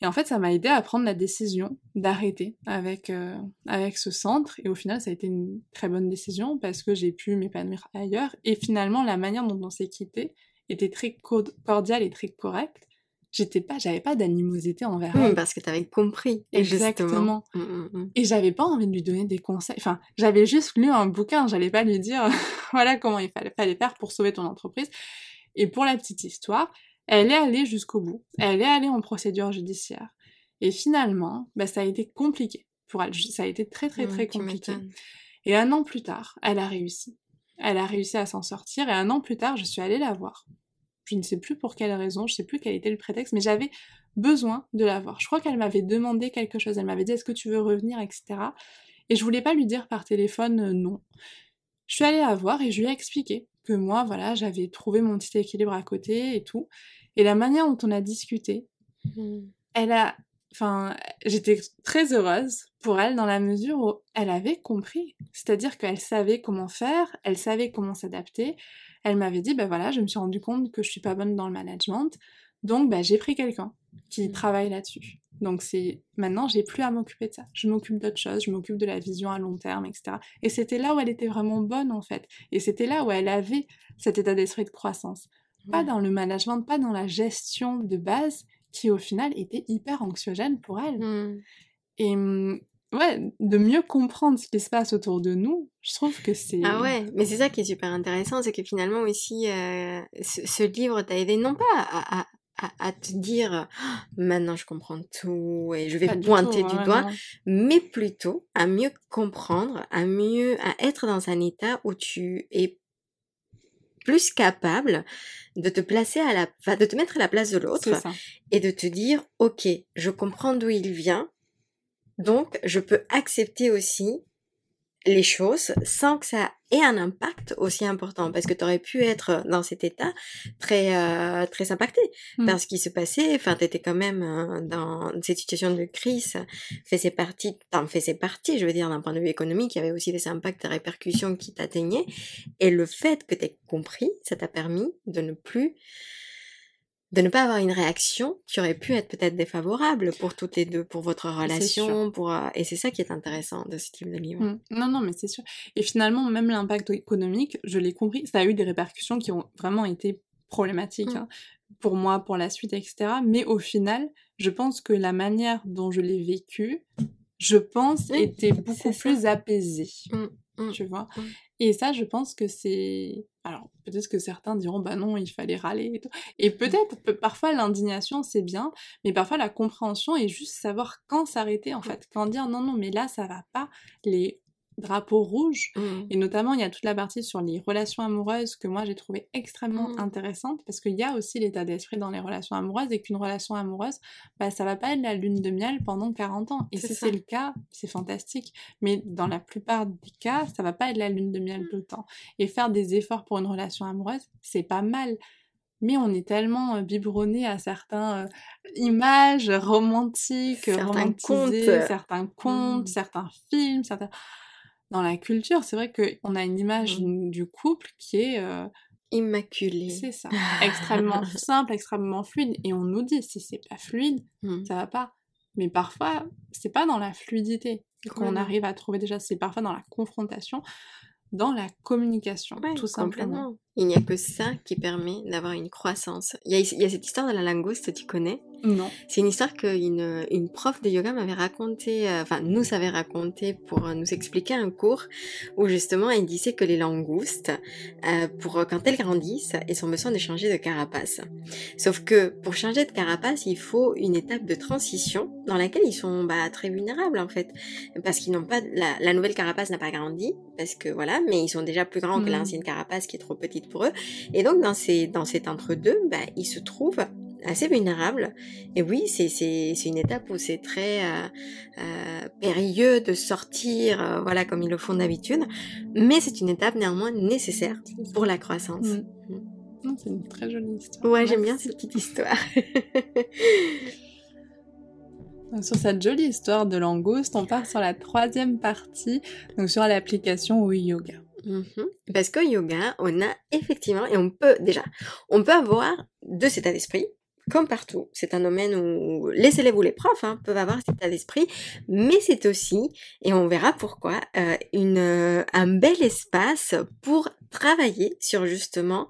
Et en fait, ça m'a aidé à prendre la décision d'arrêter avec, euh, avec ce centre. Et au final, ça a été une très bonne décision parce que j'ai pu m'épanouir ailleurs. Et finalement, la manière dont on s'est quitté était très cordiale et très correcte. j'étais pas, j'avais pas d'animosité envers Oui, elle. parce que tu avais compris. Exactement. Justement. Mm, mm, mm. Et j'avais pas envie de lui donner des conseils. Enfin, j'avais juste lu un bouquin, j'allais pas lui dire voilà comment il fallait, fallait faire pour sauver ton entreprise. Et pour la petite histoire, elle est allée jusqu'au bout. Elle est allée en procédure judiciaire. Et finalement, bah, ça a été compliqué pour elle. Ça a été très très très compliqué. Et un an plus tard, elle a réussi. Elle a réussi à s'en sortir. Et un an plus tard, je suis allée la voir. Je ne sais plus pour quelle raison, je sais plus quel était le prétexte, mais j'avais besoin de la voir. Je crois qu'elle m'avait demandé quelque chose. Elle m'avait dit est-ce que tu veux revenir, etc. Et je voulais pas lui dire par téléphone euh, non. Je suis allée la voir et je lui ai expliqué que moi, voilà, j'avais trouvé mon petit équilibre à côté et tout. Et la manière dont on a discuté, Mm. elle a, enfin, j'étais très heureuse pour elle dans la mesure où elle avait compris. C'est-à-dire qu'elle savait comment faire, elle savait comment s'adapter. Elle m'avait dit, ben voilà, je me suis rendu compte que je suis pas bonne dans le management, donc ben, j'ai pris quelqu'un qui Mm. travaille là-dessus. Donc c'est maintenant, j'ai plus à m'occuper de ça. Je m'occupe d'autres choses, je m'occupe de la vision à long terme, etc. Et c'était là où elle était vraiment bonne en fait. Et c'était là où elle avait cet état d'esprit de croissance. Pas dans le management, pas dans la gestion de base, qui au final était hyper anxiogène pour elle. Mm. Et hum, ouais, de mieux comprendre ce qui se passe autour de nous, je trouve que c'est... Ah ouais, mais c'est ça qui est super intéressant, c'est que finalement aussi, euh, ce, ce livre t'a aidé non pas à, à, à, à te dire Ah, maintenant je comprends tout et je vais Pas du pointer tout, du ouais, doigt, mais plutôt à mieux comprendre, à mieux, à être dans un état où tu es plus capable de te placer à la, de te mettre à la place de l'autre et de te dire, ok, je comprends d'où il vient, donc je peux accepter aussi les choses sans que ça ait un impact aussi important parce que tu aurais pu être dans cet état très euh, très impacté Mm. par ce qui se passait enfin tu étais quand même euh, dans cette situation de crise faisait partie t'en faisais partie je veux dire d'un point de vue économique il y avait aussi des impacts des répercussions qui t'atteignaient et le fait que tu compris ça t'a permis de ne plus de ne pas avoir une réaction qui aurait pu être peut-être défavorable pour toutes les deux, pour votre relation, pour euh, et c'est ça qui est intéressant de ce type de livre. Mm. Non, non, mais c'est sûr. Et finalement, même l'impact économique, je l'ai compris, ça a eu des répercussions qui ont vraiment été problématiques Mm. hein, pour moi, pour la suite, etc. Mais au final, je pense que la manière dont je l'ai vécu, je pense, était beaucoup plus apaisée. Mm, mm, Tu vois? mm. Et ça, je pense que c'est... Alors, peut-être que certains diront, bah non, il fallait râler et tout. Et peut-être, pe- parfois, l'indignation, c'est bien, mais parfois, la compréhension est juste savoir quand s'arrêter, en fait. Quand dire, non, non, mais là, ça va pas. Les drapeaux rouges, mm. et notamment, il y a toute la partie sur les relations amoureuses que moi j'ai trouvé extrêmement Mhm. intéressante parce qu'il y a aussi l'état d'esprit dans les relations amoureuses et qu'une relation amoureuse, bah, ça va pas être la lune de miel pendant 40 ans. Et si c'est le cas, c'est fantastique. Mais dans la plupart des cas, ça va pas être la lune de miel tout le temps. Et faire des efforts pour une relation amoureuse, c'est pas mal. Mais on est tellement euh, biberonné à certaines euh, images romantiques, Certains romantisées, contes. certains contes, certains films, certains dans la culture, c'est vrai qu'on a une image du couple qui est, euh, Immaculé. c'est ça, extrêmement simple, extrêmement fluide. Et on nous dit, si c'est pas fluide, Mm. ça va pas. Mais parfois, c'est pas dans la fluidité qu'on arrive à trouver déjà, c'est parfois dans la confrontation, dans la communication, Ouais, tout simplement. Il n'y a que ça qui permet d'avoir une croissance. Il y, a, il y a cette histoire de la langouste, tu connais? Non. C'est une histoire qu'une une prof de yoga m'avait raconté, euh, enfin nous avait raconté pour euh, nous expliquer un cours où justement elle disait que les langoustes, euh, pour quand elles grandissent, elles ont besoin de changer de carapace. Sauf que pour changer de carapace, il faut une étape de transition dans laquelle ils sont bah, très vulnérables en fait, parce qu'ils n'ont pas la, la nouvelle carapace n'a pas grandi, parce que voilà, mais ils sont déjà plus grands que Mhm. l'ancienne carapace qui est trop petite pour eux, et donc dans ces dans cet entre deux, bah, ils se trouvent assez vulnérables et oui, c'est une étape où c'est très euh, euh, périlleux de sortir, euh, voilà comme ils le font d'habitude, mais c'est une étape néanmoins nécessaire pour la croissance. Mm. Mm. Non, c'est une très jolie histoire. Ouais, j'aime bien cette petite histoire. Donc, sur cette jolie histoire de langouste, on part sur la troisième partie, donc sur l'application Oui Yoga. Mhm. Parce que yoga, on a effectivement, et on peut déjà, on peut avoir de cet état d'esprit, comme partout. C'est un domaine où les élèves ou les profs hein, peuvent avoir cet état d'esprit, mais c'est aussi, et on verra pourquoi, euh, une, euh, un bel espace pour travailler sur justement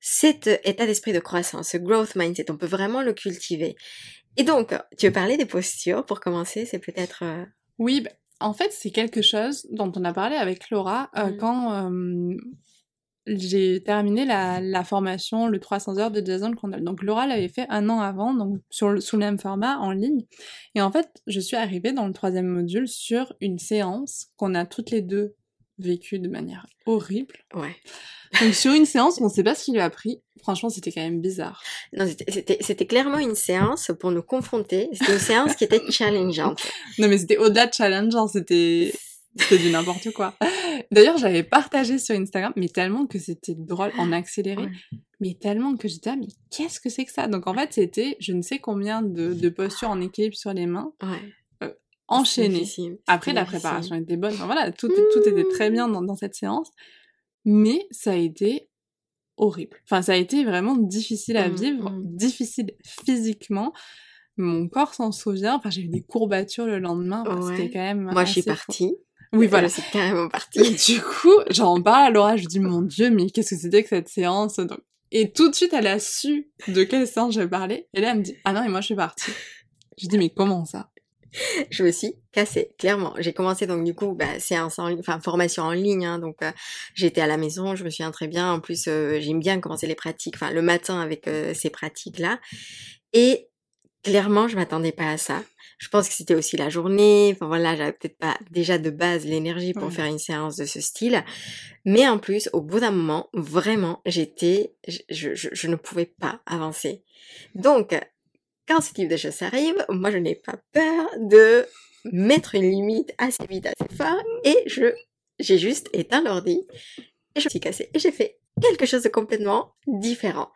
cet état d'esprit de croissance, ce growth mindset, on peut vraiment le cultiver. Et donc, tu veux parler des postures pour commencer? C'est peut-être... euh, Oui, bah, en fait, c'est quelque chose dont on a parlé avec Laura euh, Mm. quand euh, j'ai terminé la, la formation, le 300 heures de Jason Crandall. Donc, Laura l'avait fait un an avant, donc sur le, sous le même format, en ligne. Et en fait, je suis arrivée dans le troisième module sur une séance qu'on a toutes les deux vécue de manière horrible. Ouais. Donc, sur une séance, on sait pas ce qu'il lui a pris. Franchement, c'était quand même bizarre. Non, c'était- clairement une séance pour nous confronter. C'était une séance qui était challengeante. Non, mais c'était au-delà de challengeant, c'était c'était du n'importe quoi. D'ailleurs, j'avais partagé sur Instagram, mais tellement que c'était drôle en accéléré, Ouais. mais tellement que j'étais, ah, mais qu'est-ce que c'est que ça? Donc en fait, c'était je ne sais combien de, de postures en équilibre sur les mains, Ouais. Difficile. Après, la préparation était bonne. Enfin, voilà, tout, tout était très bien dans, dans cette séance, mais ça a été horrible. Enfin, ça a été vraiment difficile à Mm, vivre, mm. difficile physiquement. Mon corps s'en souvient. Enfin, j'ai eu des courbatures le lendemain. Enfin, Ouais. C'était quand même. Moi, je suis partie. Oui, voilà. C'est carrément parti. Et du coup, j'en parle à Laura, je dis, mon Dieu, mais qu'est-ce que c'était que cette séance? Donc, Et tout de suite, elle a su de quelle séance je parlais. Et là, elle me dit, ah non, et moi, je suis partie. Je dis, mais comment ça? je me suis cassée, clairement. J'ai commencé donc du coup, bah, ligne, enfin formation en ligne, hein, donc euh, j'étais à la maison, je me souviens très bien. En plus, euh, j'aime bien commencer les pratiques, enfin le matin avec euh, ces pratiques-là. Et clairement, je m'attendais pas à ça. Je pense que c'était aussi la journée. Enfin voilà, j'avais peut-être pas déjà de base l'énergie pour Ouais. faire une séance de ce style. Mais en plus, au bout d'un moment, vraiment, j'étais, je- je ne pouvais pas avancer. Donc, quand ce type de choses arrive, moi je n'ai pas peur de mettre une limite assez vite, assez fort, et je, j'ai juste éteint l'ordi, et je me suis cassée, et j'ai fait quelque chose de complètement différent.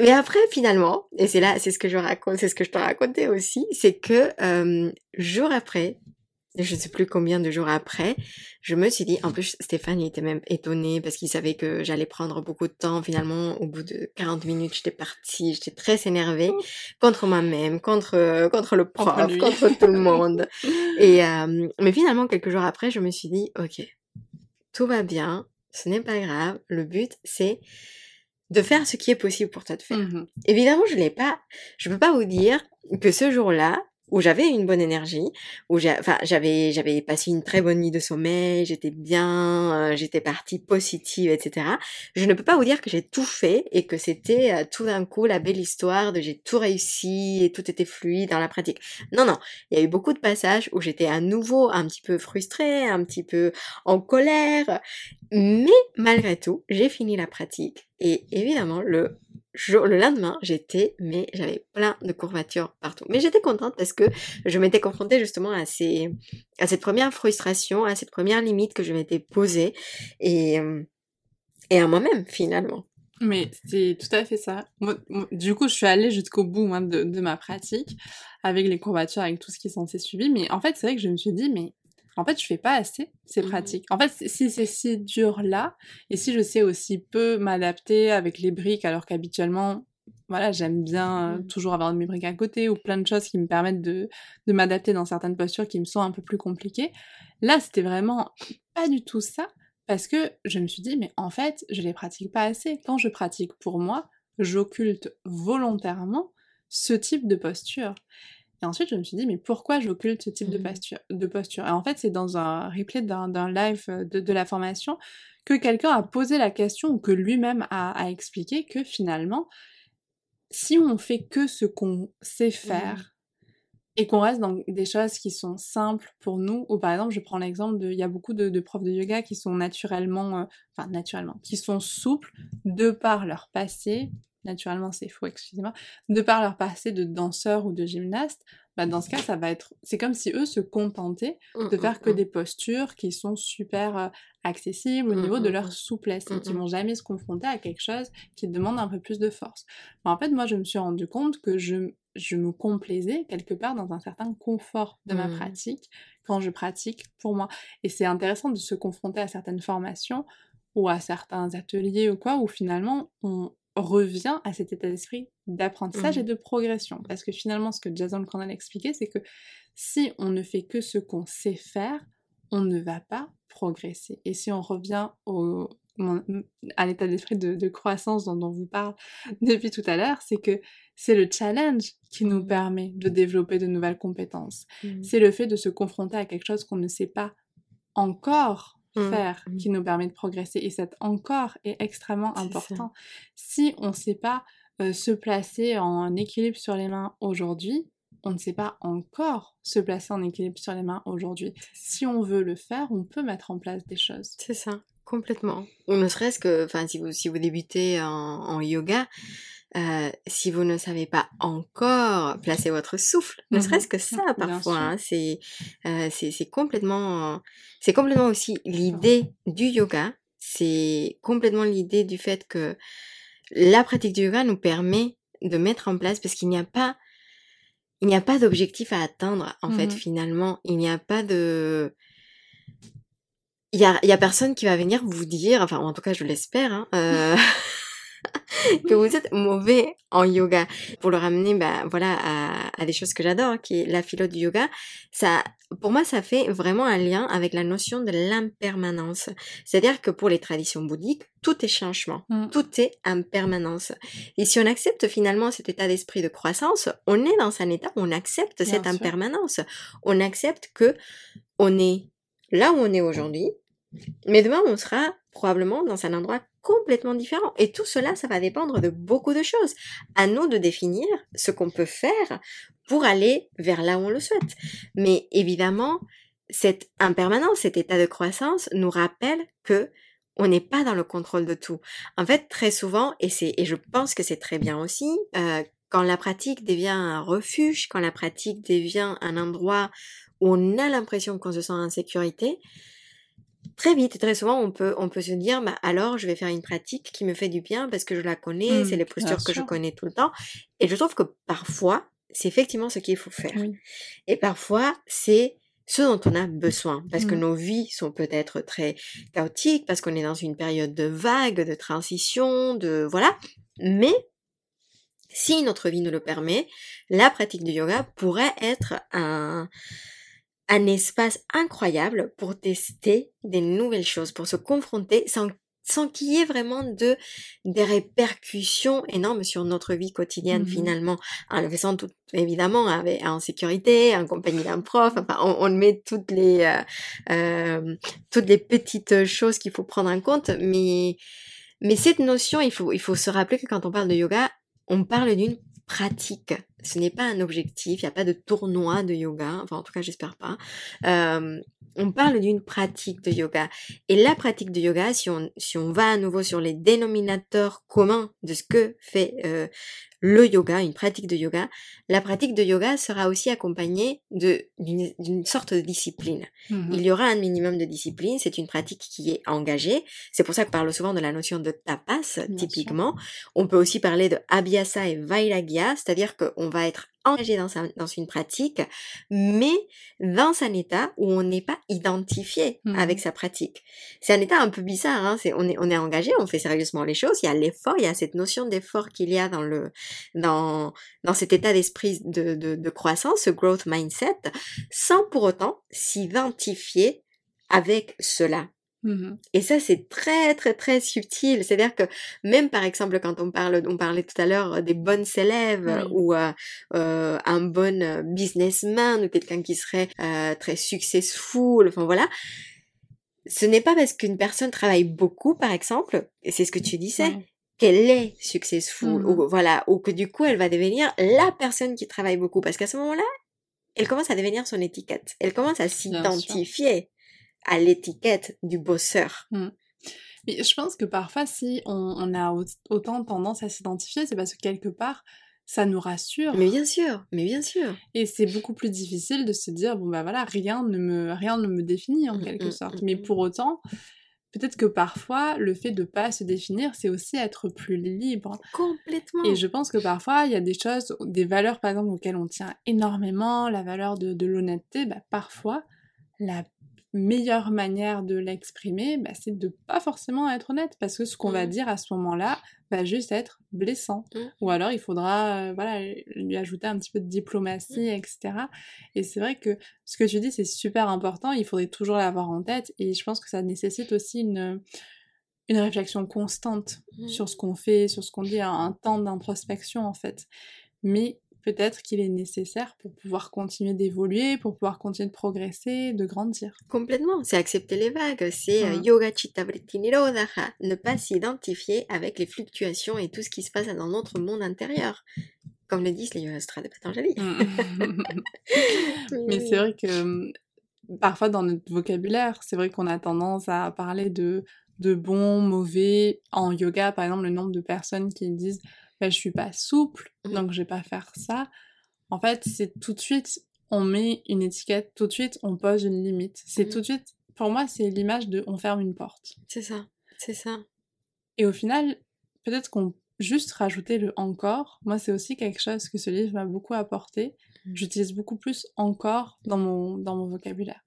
Mais après, finalement, et c'est là, c'est ce que je raconte, c'est ce que je te racontais aussi, c'est que euh, jour après, je ne sais plus combien de jours après, je me suis dit, en plus Stéphane il était même étonné parce qu'il savait que j'allais prendre beaucoup de temps. Finalement, au bout de 40 minutes, j'étais partie, j'étais très énervée contre moi-même, contre contre le prof, contre tout le monde. Et euh, mais finalement, quelques jours après, je me suis dit, ok, tout va bien, ce n'est pas grave. Le but, c'est de faire ce qui est possible pour toi de faire. Mhm. Évidemment, je l'ai pas. Je peux pas vous dire que ce jour-là, où j'avais une bonne énergie, où j'avais passé une très bonne nuit de sommeil, j'étais bien, euh, j'étais partie positive, etc. Je ne peux pas vous dire que j'ai tout fait et que c'était euh, tout d'un coup la belle histoire de j'ai tout réussi et tout était fluide dans la pratique. Non, non. Il y a eu beaucoup de passages où j'étais à nouveau un petit peu frustrée, un petit peu en colère. Mais malgré tout, j'ai fini la pratique. Et évidemment, le le lendemain, j'étais, mais j'avais plein de courbatures partout. Mais j'étais contente parce que je m'étais confrontée justement à ces, à cette première frustration, à cette première limite que je m'étais posée et, euh, et à moi-même finalement. Mais c'est tout à fait ça. Du coup, je suis allée jusqu'au bout de, ma pratique, avec les courbatures, avec tout ce qui s'en s'est suivi. Mais en fait, c'est vrai que je me suis dit, mais en fait, je fais pas assez ces Mhm. pratiques. En fait, si c'est si dur là, et si je sais aussi peu m'adapter avec les briques, alors qu'habituellement, voilà, j'aime bien euh, Mhm. toujours avoir mes briques à côté ou plein de choses qui me permettent de, de m'adapter dans certaines postures qui me sont un peu plus compliquées. Là, c'était vraiment pas du tout ça. Parce que je me suis dit, mais en fait, je les pratique pas assez. Quand je pratique pour moi, j'occulte volontairement ce type de posture. Et ensuite, je me suis dit, mais pourquoi j'occulte ce type de Mhm. posture, de posture? Et en fait, c'est dans un replay d'un live euh, de, de la formation que quelqu'un a posé la question, ou que lui-même a, a expliqué que finalement, si on fait que ce qu'on sait faire, et qu'on reste dans des choses qui sont simples pour nous, ou par exemple, je prends l'exemple de, il y a beaucoup de, de profs de yoga qui sont naturellement, euh, enfin naturellement, qui sont souples de par leur passé, naturellement c'est faux, excusez-moi, de par leur passé de danseur ou de gymnaste, bah dans ce cas, ça va être, c'est comme si eux se contentaient de faire que des postures qui sont super euh, accessibles au niveau de leur souplesse et qui vont jamais se confronter à quelque chose qui demande un peu plus de force. Mais en fait, moi, je me suis rendu compte que je, je me complaisais quelque part dans un certain confort de ma pratique quand je pratique pour moi. Et c'est intéressant de se confronter à certaines formations ou à certains ateliers ou quoi, où finalement on revient à cet état d'esprit d'apprentissage et de progression. Parce que finalement, ce que Jason Crandall expliquait, c'est que si on ne fait que ce qu'on sait faire, on ne va pas progresser. Et si on revient au à l'état d'esprit de, croissance dont, on vous parle depuis tout à l'heure, c'est que c'est le challenge qui nous mmh. permet de développer de nouvelles compétences. Mmh. C'est le fait de se confronter à quelque chose qu'on ne sait pas encore mmh. faire qui nous permet de progresser. Et cet encore est extrêmement important. Si on ne sait pas euh, se placer en équilibre sur les mains aujourd'hui, on ne sait pas encore se placer en équilibre sur les mains aujourd'hui. Si on veut le faire, on peut mettre en place des choses. C'est ça, complètement. Ou ne serait-ce que, enfin, si vous, si vous débutez en, yoga, euh, si vous ne savez pas encore placer votre souffle, ne mmh serait-ce que ça parfois, hein, euh, c'est c'est complètement c'est complètement aussi l'idée du yoga, c'est complètement l'idée du fait que la pratique du yoga nous permet de mettre en place parce qu'il n'y a pas il n'y a pas d'objectif à atteindre, en fait, mmh finalement. Il n'y a pas de... Il y a, il y a personne qui va venir vous dire, enfin, en tout cas, je l'espère, hein, euh... que vous êtes mauvais en yoga. Pour le ramener, bah, voilà, à, des choses que j'adore, qui est la philo du yoga, ça, pour moi, ça fait vraiment un lien avec la notion de l'impermanence. C'est-à-dire que pour les traditions bouddhiques, tout est changement, mm. tout est impermanence. Et si on accepte finalement cet état d'esprit de croissance, on est dans un état où on accepte cette impermanence. On accepte que on est là où on est aujourd'hui, mais demain, on sera probablement dans un endroit complètement différent. Et tout cela, ça va dépendre de beaucoup de choses. À nous de définir ce qu'on peut faire pour aller vers là où on le souhaite. Mais évidemment, cette impermanence, cet état de croissance nous rappelle que on n'est pas dans le contrôle de tout. En fait, très souvent, et c'est, et je pense que c'est très bien aussi, euh, quand la pratique devient un refuge, quand la pratique devient un endroit où on a l'impression qu'on se sent en sécurité, très vite, très souvent, on peut, on peut se dire, bah, alors je vais faire une pratique qui me fait du bien parce que je la connais, c'est mmh, les postures que je connais tout le temps. Et je trouve que parfois, c'est effectivement ce qu'il faut faire. Et parfois, c'est ce dont on a besoin, parce que mmh. nos vies sont peut-être très chaotiques, parce qu'on est dans une période de vague, de transition, de voilà. Mais si notre vie nous le permet, la pratique du yoga pourrait être un, un espace incroyable pour tester des nouvelles choses, pour se confronter sans sans qu'il y ait vraiment de des répercussions énormes sur notre vie quotidienne mmh finalement en le faisant tout évidemment avec en sécurité en compagnie d'un prof enfin on, met toutes les euh, euh, toutes les petites choses qu'il faut prendre en compte mais mais cette notion il faut il faut se rappeler que quand on parle de yoga on parle d'une pratique. Ce n'est pas un objectif, il n'y a pas de tournoi de yoga, enfin en tout cas j'espère pas. Euh, on parle d'une pratique de yoga. Et la pratique de yoga, si on, si on va à nouveau sur les dénominateurs communs de ce que fait euh, le yoga, une pratique de yoga, la pratique de yoga sera aussi accompagnée d'une sorte de discipline. Mmh Il y aura un minimum de discipline, c'est une pratique qui est engagée. C'est pour ça que parle souvent de la notion de tapas, typiquement. On peut aussi parler de abhyasa et vairagya, c'est-à-dire qu'on va être engagé dans, dans une pratique, mais dans un état où on n'est pas identifié avec mmh sa pratique. C'est un état un peu bizarre, hein? c'est, on, est, on est engagé, on fait sérieusement les choses, il y a l'effort, il y a cette notion d'effort qu'il y a dans, le, dans, dans cet état d'esprit de, de, de croissance, ce growth mindset, sans pour autant s'identifier avec cela. Mmh et ça, c'est très, très, très subtil. C'est-à-dire que même, par exemple, quand on parle, on parlait tout à l'heure des bonnes élèves ou euh, euh, un bon euh, businessman ou quelqu'un qui serait euh, très successful, enfin voilà. Ce n'est pas parce qu'une personne travaille beaucoup, par exemple, et c'est ce que tu disais, qu'elle est successful, mmh ou voilà, ou que du coup, elle va devenir la personne qui travaille beaucoup. Parce qu'à ce moment-là, elle commence à devenir son étiquette. Elle commence à s'identifier à l'étiquette du bosseur. Mmh. Mais je pense que parfois, si on, a autant tendance à s'identifier, c'est parce que quelque part, ça nous rassure. Mais bien sûr, mais bien sûr. Et c'est beaucoup plus difficile de se dire, bon bah voilà, rien ne me, rien ne me définit en mmh, quelque mmh, sorte. mais pour autant, peut-être que parfois, le fait de pas se définir, c'est aussi être plus libre. Complètement. Et je pense que parfois, il y a des choses, des valeurs par exemple auxquelles on tient énormément, la valeur de, de l'honnêteté, bah parfois, la meilleure manière de l'exprimer, bah, c'est de pas forcément être honnête, parce que ce qu'on va mmh. dire à ce moment-là va juste être blessant. Mmh. Ou alors il faudra euh, voilà, lui ajouter un petit peu de diplomatie, mmh. etc. Et c'est vrai que ce que tu dis, c'est super important, il faudrait toujours l'avoir en tête, et je pense que ça nécessite aussi une une réflexion constante Mmh. sur ce qu'on fait, sur ce qu'on dit, un, un temps d'introspection en fait. Mais peut-être qu'il est nécessaire pour pouvoir continuer d'évoluer, pour pouvoir continuer de progresser, de grandir. Complètement, c'est accepter les vagues, c'est euh, Mm. yoga chitta vritti nirodha, ne pas s'identifier avec les fluctuations et tout ce qui se passe dans notre monde intérieur. Comme le disent les yogasutras de Patanjali. Mais c'est vrai que hum, parfois dans notre vocabulaire, c'est vrai qu'on a tendance à parler de, de bon, mauvais. En yoga, par exemple, le nombre de personnes qui disent bah, je suis pas souple, Mhm. donc je vais pas faire ça. En fait, c'est tout de suite, on met une étiquette, tout de suite, on pose une limite. C'est Mhm. tout de suite, pour moi, c'est l'image de on ferme une porte. C'est ça, c'est ça. Et au final, peut-être qu'on juste rajouter le encore, moi c'est aussi quelque chose que ce livre m'a beaucoup apporté. Mm. J'utilise beaucoup plus encore dans mon, dans mon vocabulaire.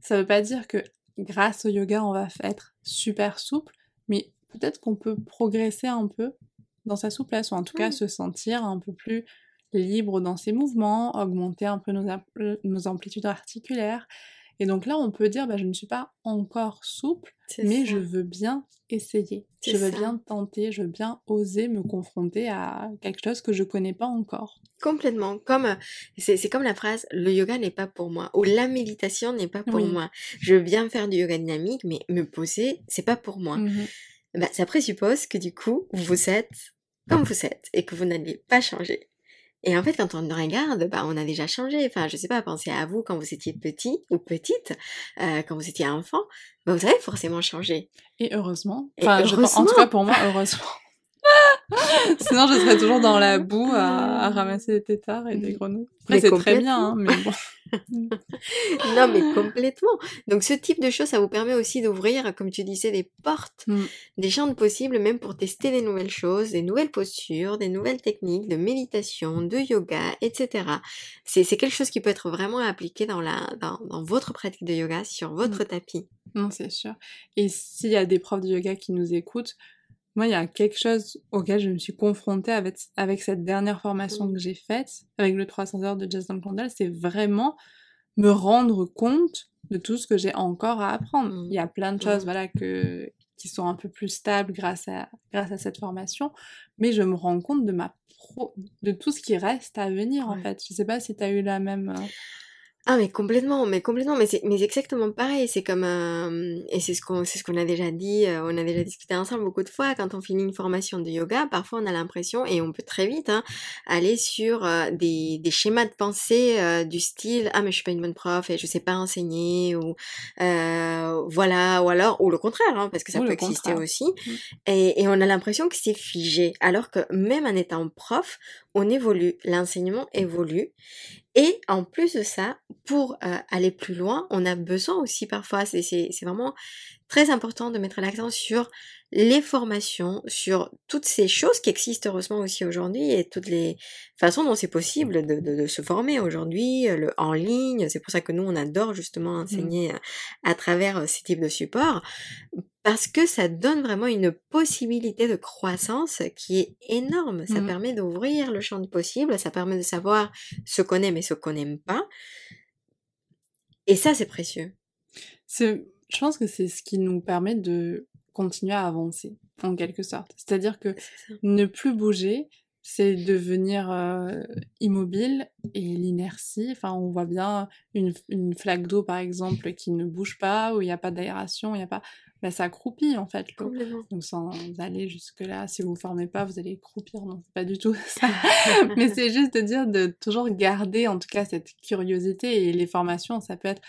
Ça veut pas dire que grâce au yoga on va être super souple, mais peut-être qu'on peut progresser un peu dans sa souplesse, ou en tout cas se sentir un peu plus libre dans ses mouvements, augmenter un peu nos, am- nos amplitudes articulaires. Et donc là, on peut dire, bah, je ne suis pas encore souple, mais ça. je veux bien essayer. Je veux ça. bien tenter, je veux bien oser me confronter à quelque chose que je connais pas encore. Complètement. Comme c'est comme la phrase le yoga n'est pas pour moi ou la méditation n'est pas pour Oui. moi. Je veux bien faire du yoga dynamique, mais me poser, c'est pas pour moi. Mhm. Bah, ça présuppose que du coup, vous êtes comme vous êtes et que vous n'allez pas changer. Et en fait, quand on regarde, bah, on a déjà changé. Enfin, je sais pas, pensez à vous quand vous étiez petit ou petite, euh, quand vous étiez enfant, bah, vous avez forcément changé. Et heureusement. Et Enfin, je pense- en tout heureusement. cas pour moi, heureusement. Sinon, je serais toujours dans la boue à, à ramasser des têtards et des grenouilles. Après, c'est très bien, hein, mais bon. Non, mais complètement. Donc, ce type de choses, ça vous permet aussi d'ouvrir, comme tu disais, des portes, Mm. des champs de possibles, même pour tester des nouvelles choses, des nouvelles postures, des nouvelles techniques de méditation, de yoga, etc. C'est quelque chose qui peut être vraiment appliqué dans, la, dans, dans votre pratique de yoga, sur votre tapis. Non, c'est sûr. Et s'il y a des profs de yoga qui nous écoutent, moi, il y a quelque chose auquel je me suis confrontée avec, avec cette dernière formation que j'ai faite, avec le 300 heures de Jazz dans le Condal, c'est vraiment me rendre compte de tout ce que j'ai encore à apprendre. Mm. Il y a plein de choses, Mm. voilà, que, qui sont un peu plus stables grâce à, grâce à cette formation, mais je me rends compte de ma pro, de tout ce qui reste à venir, en fait. Je sais pas si tu as eu la même... euh, Ah mais complètement, mais complètement, mais c'est mais exactement pareil, c'est comme euh, et c'est ce qu'on c'est ce qu'on a déjà dit, euh, on a déjà discuté ensemble beaucoup de fois quand on finit une formation de yoga, parfois on a l'impression et on peut très vite hein, aller sur euh, des, des schémas de pensée euh, du style ah mais je suis pas une bonne prof et je sais pas enseigner ou euh, voilà ou alors ou le contraire hein, parce que ça Ou peut exister contraire. aussi et, et on a l'impression que c'est figé alors que même en étant prof on évolue, l'enseignement évolue et en plus de ça, pour euh, aller plus loin, on a besoin aussi parfois, c'est vraiment très important de mettre l'accent sur les formations, sur toutes ces choses qui existent heureusement aussi aujourd'hui et toutes les façons dont c'est possible de, de- de se former aujourd'hui, euh, le en ligne. C'est pour ça que nous, on adore justement enseigner euh, à travers euh, ces types de supports parce que ça donne vraiment une possibilité de croissance qui est énorme. Ça Mhm. permet d'ouvrir le champ de possible, ça permet de savoir ce qu'on aime et ce qu'on n'aime pas. Et ça, c'est précieux. C'est, je pense que c'est ce qui nous permet de continuer à avancer, en quelque sorte. C'est-à-dire que ne plus bouger, c'est devenir euh, immobile et l'inertie. Enfin, on voit bien une, une flaque d'eau, par exemple, qui ne bouge pas, où il n'y a pas d'aération, il n'y a pas... Bah, ça croupit, en fait, l'eau. Donc sans aller jusque-là, si vous ne formez pas, vous allez croupir. Non, c'est pas du tout ça. Mais c'est juste de dire de toujours garder en tout cas cette curiosité et les formations, ça peut être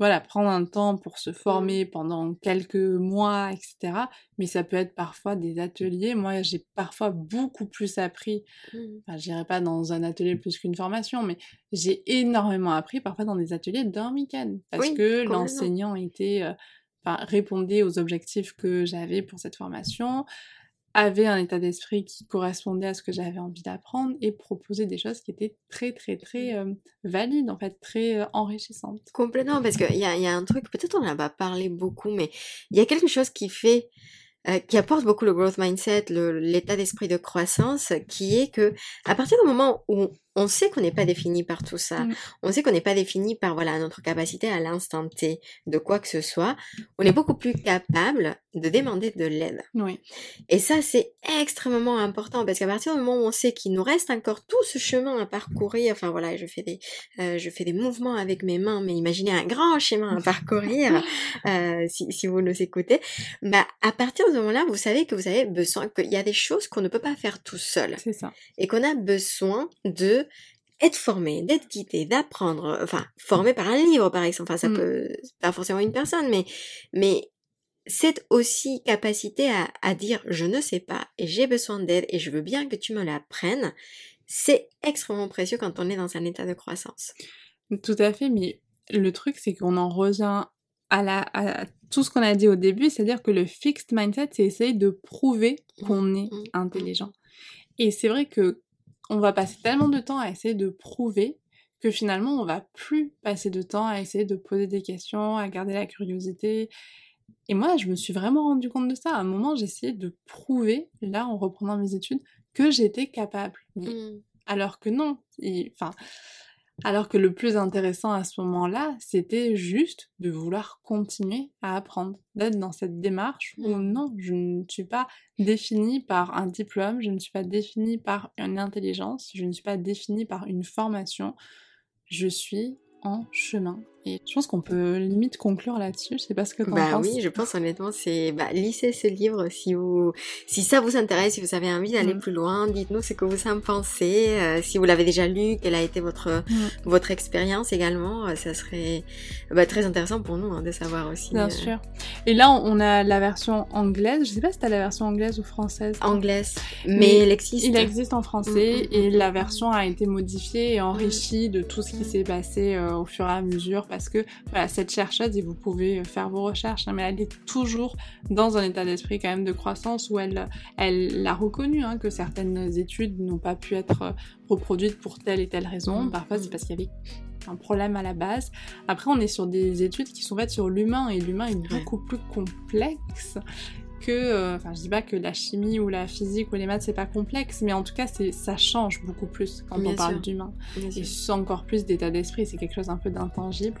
voilà, prendre un temps pour se former pendant quelques mois, etc. Mais ça peut être parfois des ateliers. Moi, j'ai parfois beaucoup plus appris, Mhm. enfin, j'irai pas dans un atelier plus qu'une formation, mais j'ai énormément appris parfois dans des ateliers d'un week-end. Parce Oui, que l'enseignant était, euh, enfin, répondait aux objectifs que j'avais pour cette formation, avait un état d'esprit qui correspondait à ce que j'avais envie d'apprendre et proposait des choses qui étaient très, très, très euh, valides, en fait, très euh, enrichissantes. Complètement, parce qu'il y a, y a un truc, peut-être on n'en a pas parlé beaucoup, mais il y a quelque chose qui fait, euh, qui apporte beaucoup le growth mindset, l'état d'esprit de croissance, qui est que à partir du moment où on sait qu'on n'est pas défini par tout ça. Mm. On sait qu'on n'est pas défini par voilà notre capacité à l'instant T de quoi que ce soit. On est beaucoup plus capable de demander de l'aide. Oui. Et ça, c'est extrêmement important parce qu'à partir du moment où on sait qu'il nous reste encore tout ce chemin à parcourir, enfin voilà, je fais des, euh, je fais des mouvements avec mes mains, mais imaginez un grand chemin à parcourir euh, si, si vous nous écoutez. Bah, à partir de ce moment-là, vous savez que vous avez besoin, qu'il y a des choses qu'on ne peut pas faire tout seul C'est ça. et qu'on a besoin de être formé, d'être guidé, d'apprendre, enfin formé par un livre par exemple, enfin ça Mm. peut pas forcément une personne, mais mais cette aussi capacité à, à dire je ne sais pas et j'ai besoin d'aide et je veux bien que tu me l'apprennes, c'est extrêmement précieux quand on est dans un état de croissance. Tout à fait, mais le truc, c'est qu'on en revient à, la, à tout ce qu'on a dit au début, c'est-à-dire que le fixed mindset, c'est essayer de prouver qu'on est mm, intelligent. Et c'est vrai que on va passer tellement de temps à essayer de prouver que finalement, on va plus passer de temps à essayer de poser des questions, à garder la curiosité. Et moi, je me suis vraiment rendu compte de ça. À un moment, j'essayais de prouver, là, en reprenant mes études, que j'étais capable. Mm. Alors que non. Et- Enfin, alors que le plus intéressant à ce moment-là, c'était juste de vouloir continuer à apprendre, d'être dans cette démarche où Mm. non, je ne suis pas définie par un diplôme, je ne suis pas définie par une intelligence, je ne suis pas définie par une formation, je suis en chemin. Et je pense qu'on peut limite conclure là-dessus. Je sais pas ce que t'en Bah penses. oui, je pense honnêtement, c'est bah, lisez ce livre si vous si ça vous intéresse, si vous avez envie d'aller Mm. plus loin, dites-nous ce que vous en pensez. euh, si vous l'avez déjà lu, quelle a été votre Mm. votre expérience également, euh, ça serait bah, très intéressant pour nous hein, de savoir aussi. Bien euh, sûr. Et là, on a la version anglaise. Je sais pas si t'as la version anglaise ou française. Anglaise, mais, Mais elle existe. Il existe en français Mm, et la version a été modifiée et enrichie de tout ce qui s'est passé au fur et à mesure parce que voilà, cette chercheuse, et vous pouvez faire vos recherches, hein, mais elle est toujours dans un état d'esprit quand même de croissance où elle, elle a reconnu hein, que certaines études n'ont pas pu être reproduites pour telle et telle raison. Mm, Parfois, c'est parce qu'il y avait un problème à la base. Après, on est sur des études qui sont faites sur l'humain et l'humain est beaucoup plus complexe que, euh, enfin, je dis pas que la chimie ou la physique ou les maths c'est pas complexe, mais en tout cas ça change beaucoup plus quand Bien on parle d'humain. Et sûr. encore plus d'état d'esprit, c'est quelque chose un peu d'intangible.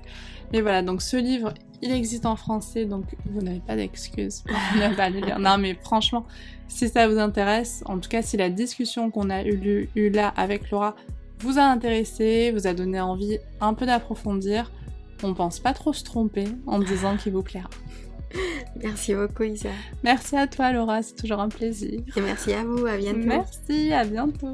Mais voilà, donc ce livre, il existe en français, donc vous n'avez pas d'excuses pour ne pas le lire. Non, mais franchement, si ça vous intéresse, en tout cas si la discussion qu'on a eue eu là avec Laura vous a intéressé, vous a donné envie un peu d'approfondir, on pense pas trop se tromper en disant qu'il vous plaira. Merci beaucoup Isa. Merci à toi Laura, c'est toujours un plaisir. Et merci à vous, à bientôt. Merci, à bientôt.